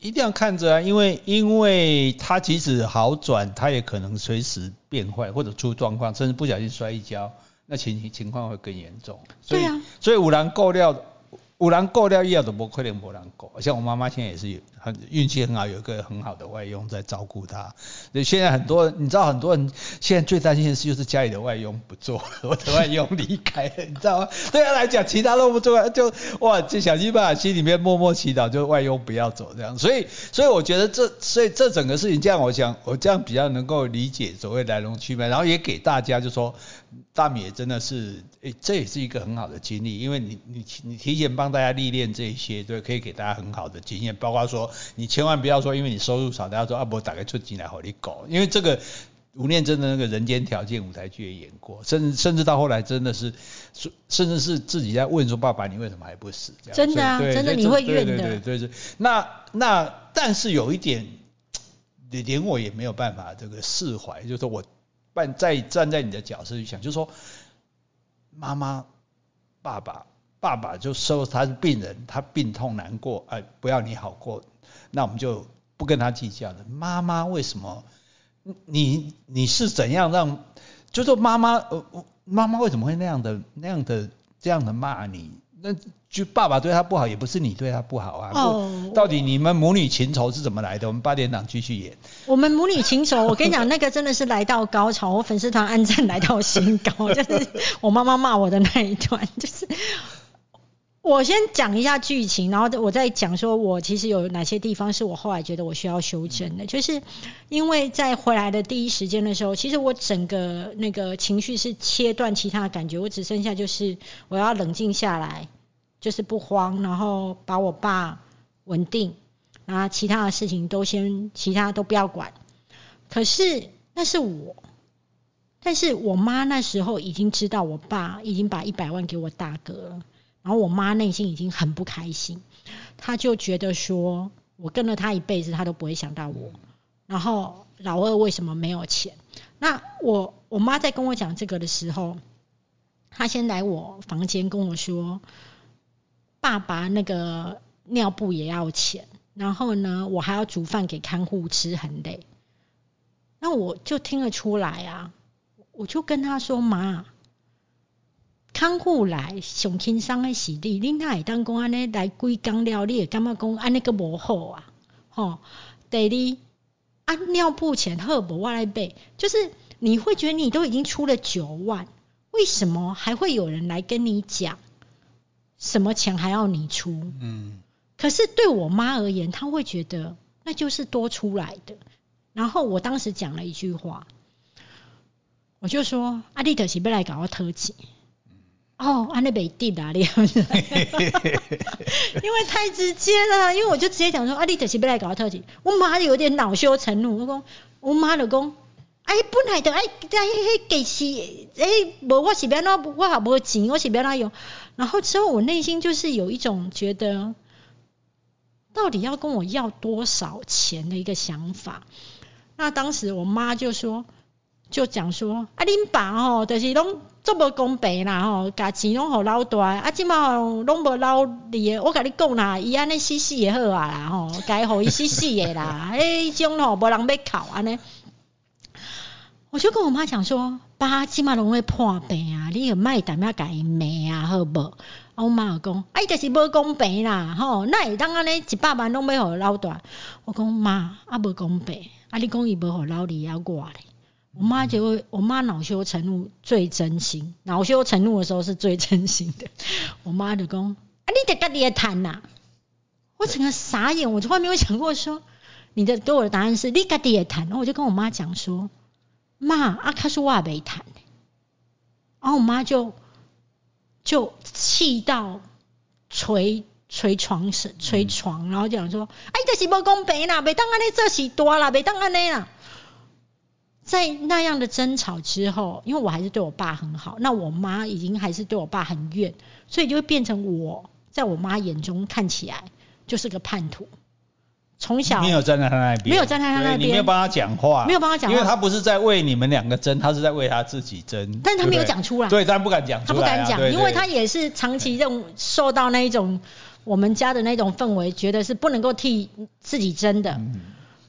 一定要看着啊，因为因为他即使好转，他也可能随时变坏或者出状况，甚至不小心摔一跤，那情情况会更严重。对啊，所以五郎够料。五郎够料，要的不可能无人够。像我妈妈现在也是很运气很好，有一个很好的外佣在照顾她。所以现在很多人，你知道很多人现在最担心的事就是家里的外佣不做了，我的外佣离开了，你知道吗？对他来讲，其他都不做，就哇，就想尽办法心里面默默祈祷，就外佣不要走这样。所以，所以我觉得这，所以这整个事情这样，我想我这样比较能够理解所谓来龙去脉，然后也给大家就说。大米也真的是，诶，这也是一个很好的经历，因为你你你提前帮大家历练这些，对，可以给大家很好的经验，包括说你千万不要说，因为你收入少，大家说啊，我打开出进来好你搞，因为这个吴念真的那个人间条件舞台剧也演过，甚至甚至到后来真的是，甚至是自己在问说爸爸你为什么还不死？这样真的啊，真的你会怨的，对对对，那那但是有一点，连我也没有办法这个释怀，就是说我。再站在你的角色去想，就是说，妈妈、爸爸、爸爸就说他是病人，他病痛难过，哎，不要你好过，那我们就不跟他计较了。妈妈为什么？你你是怎样让？就说妈妈，呃，妈妈为什么会那样的、那样的、这样的骂你？那就爸爸对他不好，也不是你对他不好啊。哦。到底你们母女情仇是怎么来的？我们八点档继续演。我们母女情仇，我跟你讲，那个真的是来到高潮，我粉丝团按赞来到新高，就是我妈妈骂我的那一段，就是。我先讲一下剧情，然后我再讲说我其实有哪些地方是我后来觉得我需要修正的，就是因为在回来的第一时间的时候，其实我整个那个情绪是切断其他的感觉，我只剩下就是我要冷静下来，就是不慌，然后把我爸稳定，然后其他的事情都先其他都不要管。可是那是我，但是我妈那时候已经知道我爸已经把一百万给我大哥了。然后我妈内心已经很不开心，她就觉得说，我跟了他一辈子，他都不会想到我。然后老二为什么没有钱？那我我妈在跟我讲这个的时候，她先来我房间跟我说，爸爸那个尿布也要钱，然后呢，我还要煮饭给看护吃，很累。那我就听得出来啊，我就跟她说妈。看护来上轻松的是你，你哪会当讲安尼来几工了，你会感觉讲安尼个无好啊？吼，第二，啊尿布钱好无我来买，就是你会觉得你都已经出了九万，为什么还会有人来跟你讲，什么钱还要你出？嗯，可是对我妈而言，她会觉得那就是多出来的。然后我当时讲了一句话，我就说：“阿丽德是不来搞我特辑。”哦，安那北地哪里？因为太直接了，因为我就直接讲说：“啊，你就是不来搞我特辑。”我妈有点恼羞成怒，我讲：“我妈就讲，哎，本来就哎，哎，迄给是哎，无我是要那，我还无钱，我是要那用。”然后之后我内心就是有一种觉得，到底要跟我要多少钱的一个想法。那当时我妈就说，就讲说，啊，恁爸吼，就是拢做无公平啦吼，家钱拢互老大，啊，即马拢无老二，我甲你讲啦，伊安尼死死也好啊啦吼，该互伊死死诶啦，迄种吼无人要哭安尼。我就跟我妈讲说，爸即满拢会破病啊，你又卖淡要甲伊骂啊，好无？我妈就讲，哎，就是无公平啦，吼，那会当安尼一百万拢要互老大？我讲妈，啊无公平。啊！你讲伊无互老二啊我咧，我妈就会，我妈恼羞成怒最真心，恼羞成怒的时候是最真心的。我妈就讲：啊，你得家己谈呐！我整个傻眼，我从来没有想过说，你的给我的答案是你家己谈。然后我就跟我妈讲说：妈，阿卡是我也没谈。然后我妈就就气到捶。捶床是捶床，然后讲说：“哎，这是不公平啦，袂当安尼做事多啦，袂当安尼啦。”在那样的争吵之后，因为我还是对我爸很好，那我妈已经还是对我爸很怨，所以就会变成我在我妈眼中看起来就是个叛徒。从小没有站在他那边，没有站在他那边，你没有帮他讲话，没有帮他讲话，因为他不是在为你们两个争，他是在为他自己争。但是他没有讲出来，对，但不敢讲他不敢讲，因为他也是长期这种受到那一种。我们家的那种氛围，觉得是不能够替自己争的。嗯，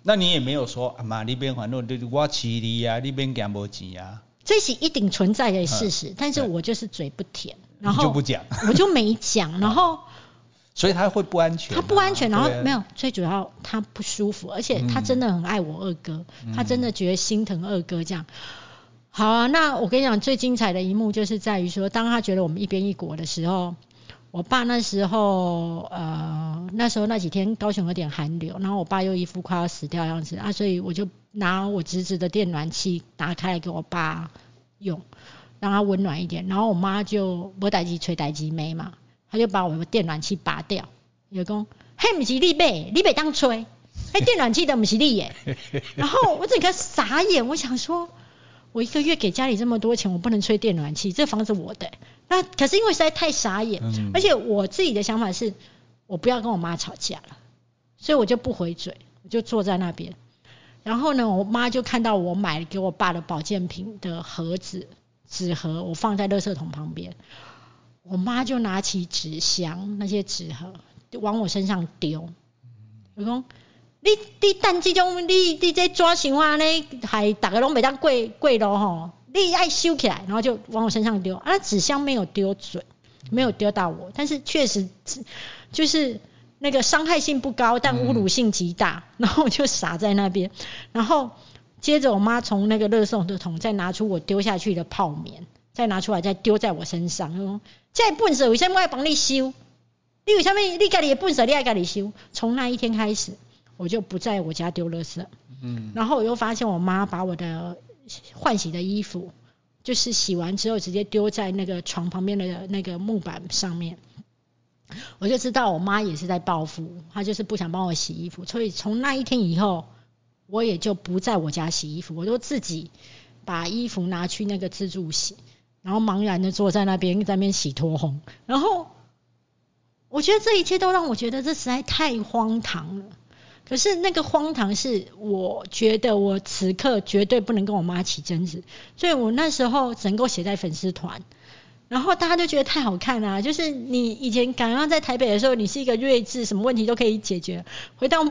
那你也没有说啊妈，你边反正我气你啊，你边讲无钱啊。这是一定存在的事实，但是我就是嘴不甜，然后就不讲，我就没讲，然后所以他会不安全，他不安全，然后没有，最主要他不舒服，而且他真的很爱我二哥，他真的觉得心疼二哥这样。好啊，那我跟你讲，最精彩的一幕就是在于说，当他觉得我们一边一国的时候。我爸那时候，呃，那时候那几天高雄有点寒流，然后我爸又一副快要死掉样子啊，所以我就拿我侄子的电暖气打开来给我爸用，让他温暖一点。然后我妈就无代机吹代机没嘛，他就把我的电暖气拔掉，就讲，嘿，不是你买，你别当吹，嘿，电暖气的不是你耶。然后我整个傻眼，我想说，我一个月给家里这么多钱，我不能吹电暖气，这房子我的。那可是因为实在太傻眼，而且我自己的想法是，我不要跟我妈吵架了，所以我就不回嘴，我就坐在那边。然后呢，我妈就看到我买给我爸的保健品的盒子纸盒，我放在垃圾桶旁边，我妈就拿起纸箱那些纸盒往我身上丢。我讲，你你等这种你你这抓情况呢，还大家拢袂当过过路吼。你爱收起来，然后就往我身上丢啊！纸箱没有丢准，没有丢到我，但是确实就是那个伤害性不高，但侮辱性极大。然后我就傻在那边，然后接着我妈从那个垃圾桶再拿出我丢下去的泡棉，再拿出来再丢在我身上，说：“这笨手为什么要帮你修？你为什么你家里笨手你爱家里修？”从那一天开始，我就不在我家丢垃圾。嗯，然后我又发现我妈把我的。换洗的衣服，就是洗完之后直接丢在那个床旁边的那个木板上面，我就知道我妈也是在报复，她就是不想帮我洗衣服，所以从那一天以后，我也就不在我家洗衣服，我都自己把衣服拿去那个自助洗，然后茫然的坐在那边在那边洗脱烘，然后我觉得这一切都让我觉得这实在太荒唐了。可是那个荒唐是，我觉得我此刻绝对不能跟我妈起争执，所以我那时候只能够写在粉丝团，然后大家都觉得太好看了。就是你以前刚刚在台北的时候，你是一个睿智，什么问题都可以解决；回到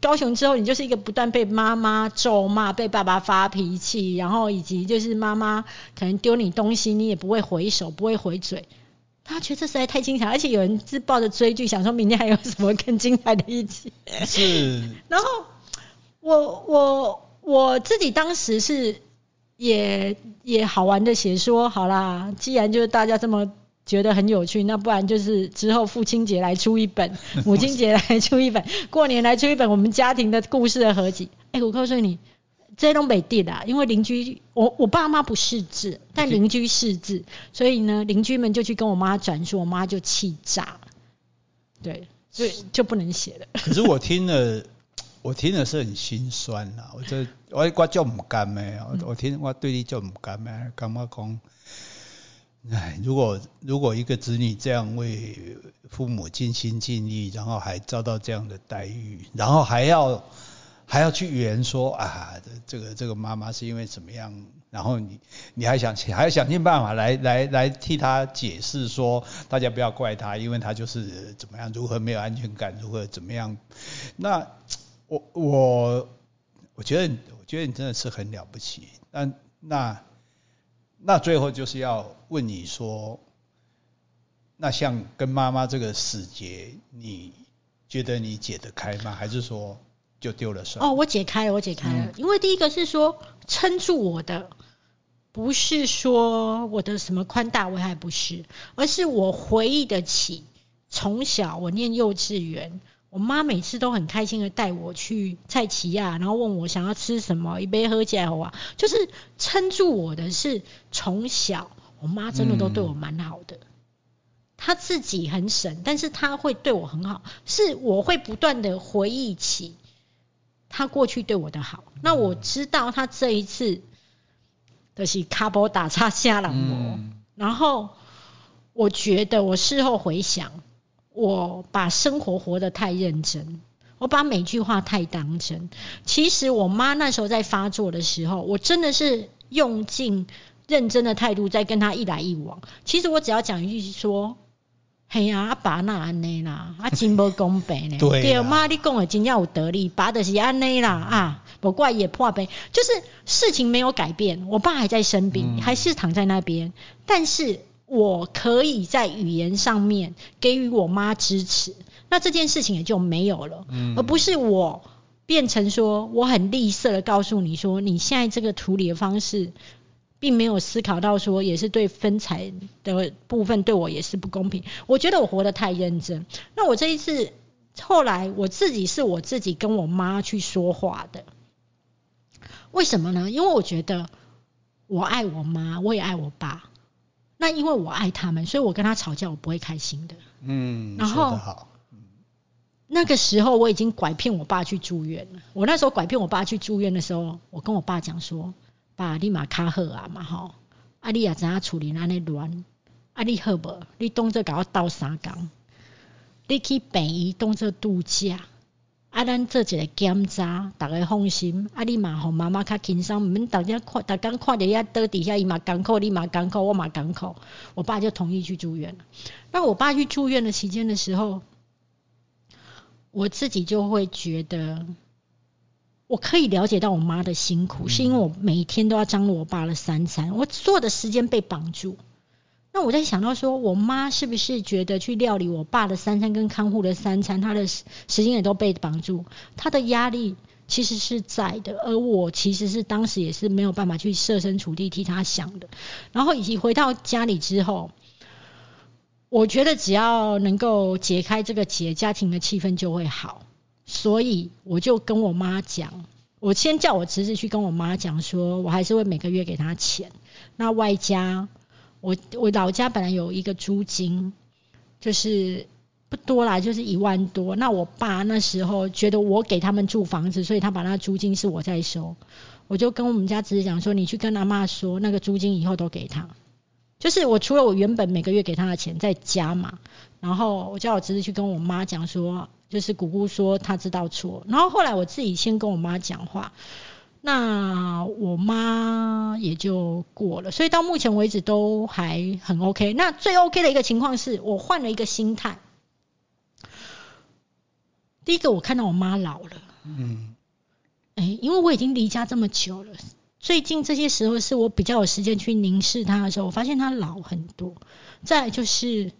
高雄之后，你就是一个不断被妈妈咒骂、被爸爸发脾气，然后以及就是妈妈可能丢你东西，你也不会回手，不会回嘴。他觉得这实在太精彩，而且有人是抱着追剧，想说明天还有什么更精彩的一集。是。然后我我我自己当时是也也好玩的写说，好啦，既然就是大家这么觉得很有趣，那不然就是之后父亲节来出一本，母亲节来出一本，过年来出一本我们家庭的故事的合集。哎，我告诉你，这东北地的，因为邻居，我我爸妈不识字，但邻居识字，所以呢，邻居们就去跟我妈转述，我妈就气炸，对，所以就不能写了。可是我听了。我听了是很心酸呐，我这我我叫唔甘咩，我我听我对你叫唔甘咩，感觉讲，唉，如果如果一个子女这样为父母尽心尽力，然后还遭到这样的待遇，然后还要还要去圆说啊，这个这个妈妈是因为怎么样，然后你你还想还要想尽办法来来来替她解释说，大家不要怪她，因为她就是怎么样，如何没有安全感，如何怎么样，那。我我我觉得我觉得你真的是很了不起，那那那最后就是要问你说，那像跟妈妈这个死结，你觉得你解得开吗？还是说就丢了算？哦，我解开了，我解开了，因为第一个是说撑住我的，不是说我的什么宽大危害不是，而是我回忆得起从小我念幼稚园。我妈每次都很开心的带我去菜奇亚，然后问我想要吃什么，一杯喝起来好啊。就是撑住我的是从小，我妈真的都对我蛮好的。她自己很省，但是她会对我很好，是我会不断的回忆起她过去对我的好。那我知道他这一次的是卡波打叉下了我，然后我觉得我事后回想。我把生活活得太认真，我把每句话太当真。其实我妈那时候在发作的时候，我真的是用尽认真的态度在跟她一来一往。其实我只要讲一句说：“嘿呀，阿爸那安尼啦，阿真无公平呢。”对，妈你讲的真要有得力，爸就是安尼啦啊，不怪也破杯，就是事情没有改变，我爸还在生病，还是躺在那边，但是。我可以在语言上面给予我妈支持，那这件事情也就没有了，而不是我变成说我很吝啬的告诉你说，你现在这个处理的方式，并没有思考到说也是对分财的部分对我也是不公平。我觉得我活得太认真。那我这一次后来我自己是我自己跟我妈去说话的，为什么呢？因为我觉得我爱我妈，我也爱我爸。那因为我爱他们，所以我跟他吵架，我不会开心的。嗯，然后好。那个时候我已经拐骗我爸去住院了。我那时候拐骗我爸去住院的时候，我跟我爸讲说：“爸，你马卡好啊嘛吼，啊你也怎样处理那那乱？啊你好不？你当做搞我倒三缸，你去病院当做度假。”啊，咱做一个检查，大家放心。啊，你嘛，互妈妈较轻松，毋免大家看，大家看着遐倒底下，伊嘛艰苦，你嘛艰苦，我嘛艰苦。我爸就同意去住院了。那我爸去住院的期间的时候，我自己就会觉得，我可以了解到我妈的辛苦，是因为我每一天都要张罗我爸的三餐，我做的时间被绑住。那我在想到说，我妈是不是觉得去料理我爸的三餐跟看护的三餐，她的时间也都被绑住，她的压力其实是在的，而我其实是当时也是没有办法去设身处地替她想的。然后以及回到家里之后，我觉得只要能够解开这个结，家庭的气氛就会好。所以我就跟我妈讲，我先叫我侄子去跟我妈讲，说我还是会每个月给他钱，那外加。我我老家本来有一个租金，就是不多啦，就是一万多。那我爸那时候觉得我给他们住房子，所以他把那租金是我在收。我就跟我们家侄子讲说，你去跟阿妈说，那个租金以后都给他。就是我除了我原本每个月给他的钱再加嘛。然后我叫我侄子去跟我妈讲说，就是姑姑说她知道错。然后后来我自己先跟我妈讲话。那我妈也就过了，所以到目前为止都还很 OK。那最 OK 的一个情况是我换了一个心态。第一个，我看到我妈老了，嗯，哎，因为我已经离家这么久了，最近这些时候是我比较有时间去凝视她的时候，我发现她老很多。再就是，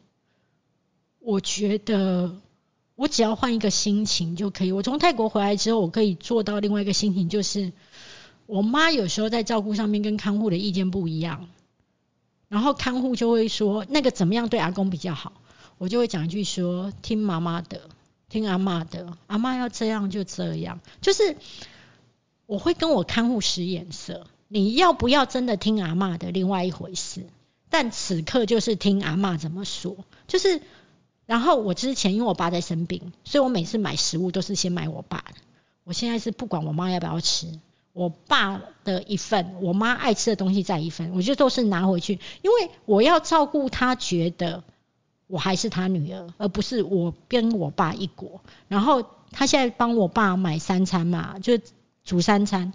我觉得我只要换一个心情就可以。我从泰国回来之后，我可以做到另外一个心情，就是。我妈有时候在照顾上面跟看护的意见不一样，然后看护就会说那个怎么样对阿公比较好，我就会讲一句说听妈妈的，听阿妈的，阿妈要这样就这样，就是我会跟我看护使眼色，你要不要真的听阿妈的，另外一回事，但此刻就是听阿妈怎么说，就是然后我之前因为我爸在生病，所以我每次买食物都是先买我爸的，我现在是不管我妈要不要吃。我爸的一份，我妈爱吃的东西再一份，我就都是拿回去，因为我要照顾他，觉得我还是他女儿，而不是我跟我爸一国。然后他现在帮我爸买三餐嘛，就煮三餐。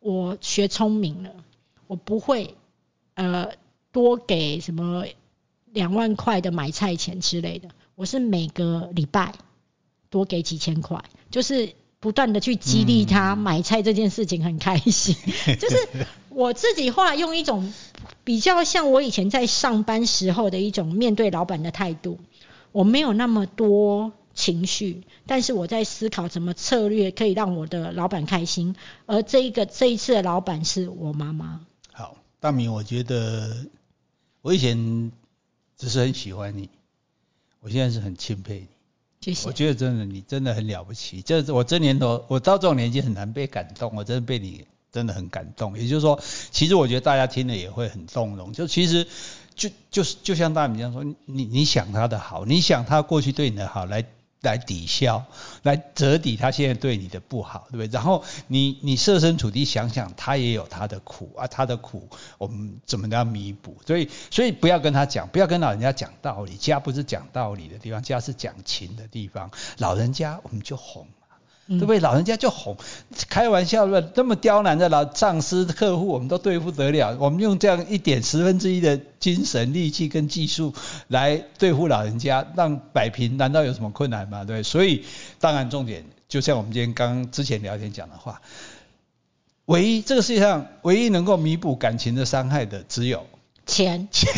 我学聪明了，我不会呃多给什么两万块的买菜钱之类的，我是每个礼拜多给几千块，就是。不断的去激励他买菜这件事情很开心，就是我自己后来用一种比较像我以前在上班时候的一种面对老板的态度，我没有那么多情绪，但是我在思考怎么策略可以让我的老板开心，而这一个这一次的老板是我妈妈。好，大明，我觉得我以前只是很喜欢你，我现在是很钦佩你。谢谢我觉得真的，你真的很了不起。这我这年头，我到这种年纪很难被感动，我真的被你真的很感动。也就是说，其实我觉得大家听了也会很动容。就其实就就是就像大米这样说，你你想他的好，你想他过去对你的好来。来抵消，来折抵他现在对你的不好，对不对？然后你你设身处地想想，他也有他的苦啊，他的苦我们怎么样弥补？所以所以不要跟他讲，不要跟老人家讲道理，家不是讲道理的地方，家是讲情的地方。老人家我们就哄。对不对？老人家就哄，开玩笑了，那么刁难的老上司客户，我们都对付得了。我们用这样一点十分之一的精神力气跟技术来对付老人家，让摆平，难道有什么困难吗？对，所以 当然重点，就像我们今天刚之前聊天讲的话，唯一这个世界上唯一能够弥补感情的伤害的，只有。钱，钱，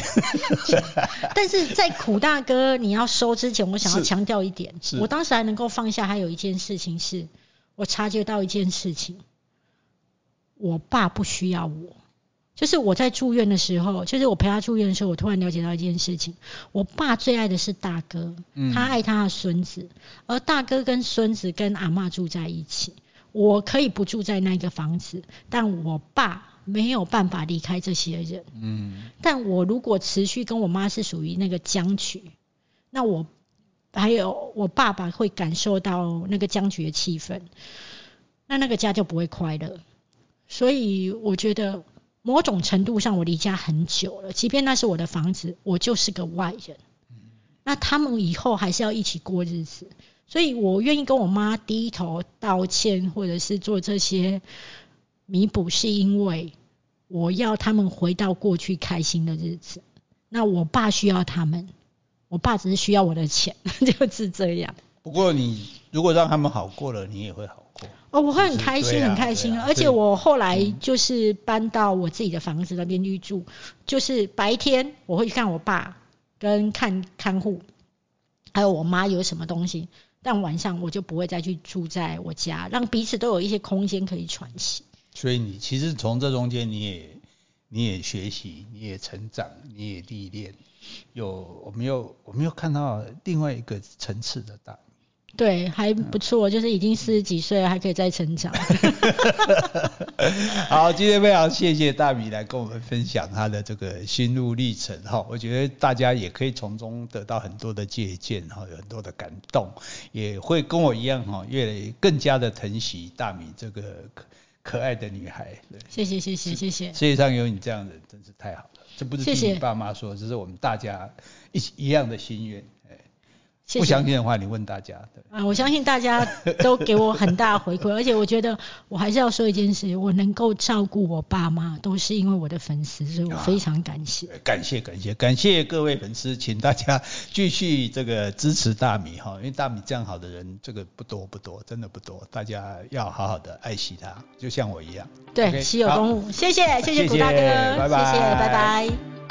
但是在苦大哥你要收之前，我想要强调一点，我当时还能够放下。还有一件事情是，我察觉到一件事情，我爸不需要我。就是我在住院的时候，就是我陪他住院的时候，我突然了解到一件事情，我爸最爱的是大哥，他爱他的孙子，而大哥跟孙子跟阿妈住在一起，我可以不住在那个房子，但我爸。没有办法离开这些人，嗯，但我如果持续跟我妈是属于那个僵局，那我还有我爸爸会感受到那个僵局的气氛，那那个家就不会快乐。所以我觉得某种程度上我离家很久了，即便那是我的房子，我就是个外人。那他们以后还是要一起过日子，所以我愿意跟我妈低头道歉，或者是做这些。弥补是因为我要他们回到过去开心的日子。那我爸需要他们，我爸只是需要我的钱，就是这样。不过你如果让他们好过了，你也会好过。哦，我会很开心，很开心。而且我后来就是搬到我自己的房子那边去住，就是白天我会去看我爸跟看看护，还有我妈有什么东西，但晚上我就不会再去住在我家，让彼此都有一些空间可以喘息。所以你其实从这中间你也你也学习，你也成长，你也历练，有我们又我们又看到另外一个层次的大。对，还不错，就是已经四十几岁了，还可以再成长。好，今天非常谢谢大米来跟我们分享他的这个心路历程哈，我觉得大家也可以从中得到很多的借鉴哈，有很多的感动，也会跟我一样哈，越更加的疼惜大米这个。可爱的女孩，谢谢谢谢谢谢。世界上有你这样的人，真是太好了。这不是听你爸妈说，这是我们大家一起一样的心愿。不相信的话，你问大家。啊，我相信大家都给我很大回馈，而且我觉得我还是要说一件事，我能够照顾我爸妈，都是因为我的粉丝，所以我非常感谢。感谢感谢感谢各位粉丝，请大家继续这个支持大米哈，因为大米这样好的人，这个不多不多，真的不多，大家要好好的爱惜他，就像我一样。对，稀有动物，谢谢谢谢古大哥，拜拜，谢谢，拜拜。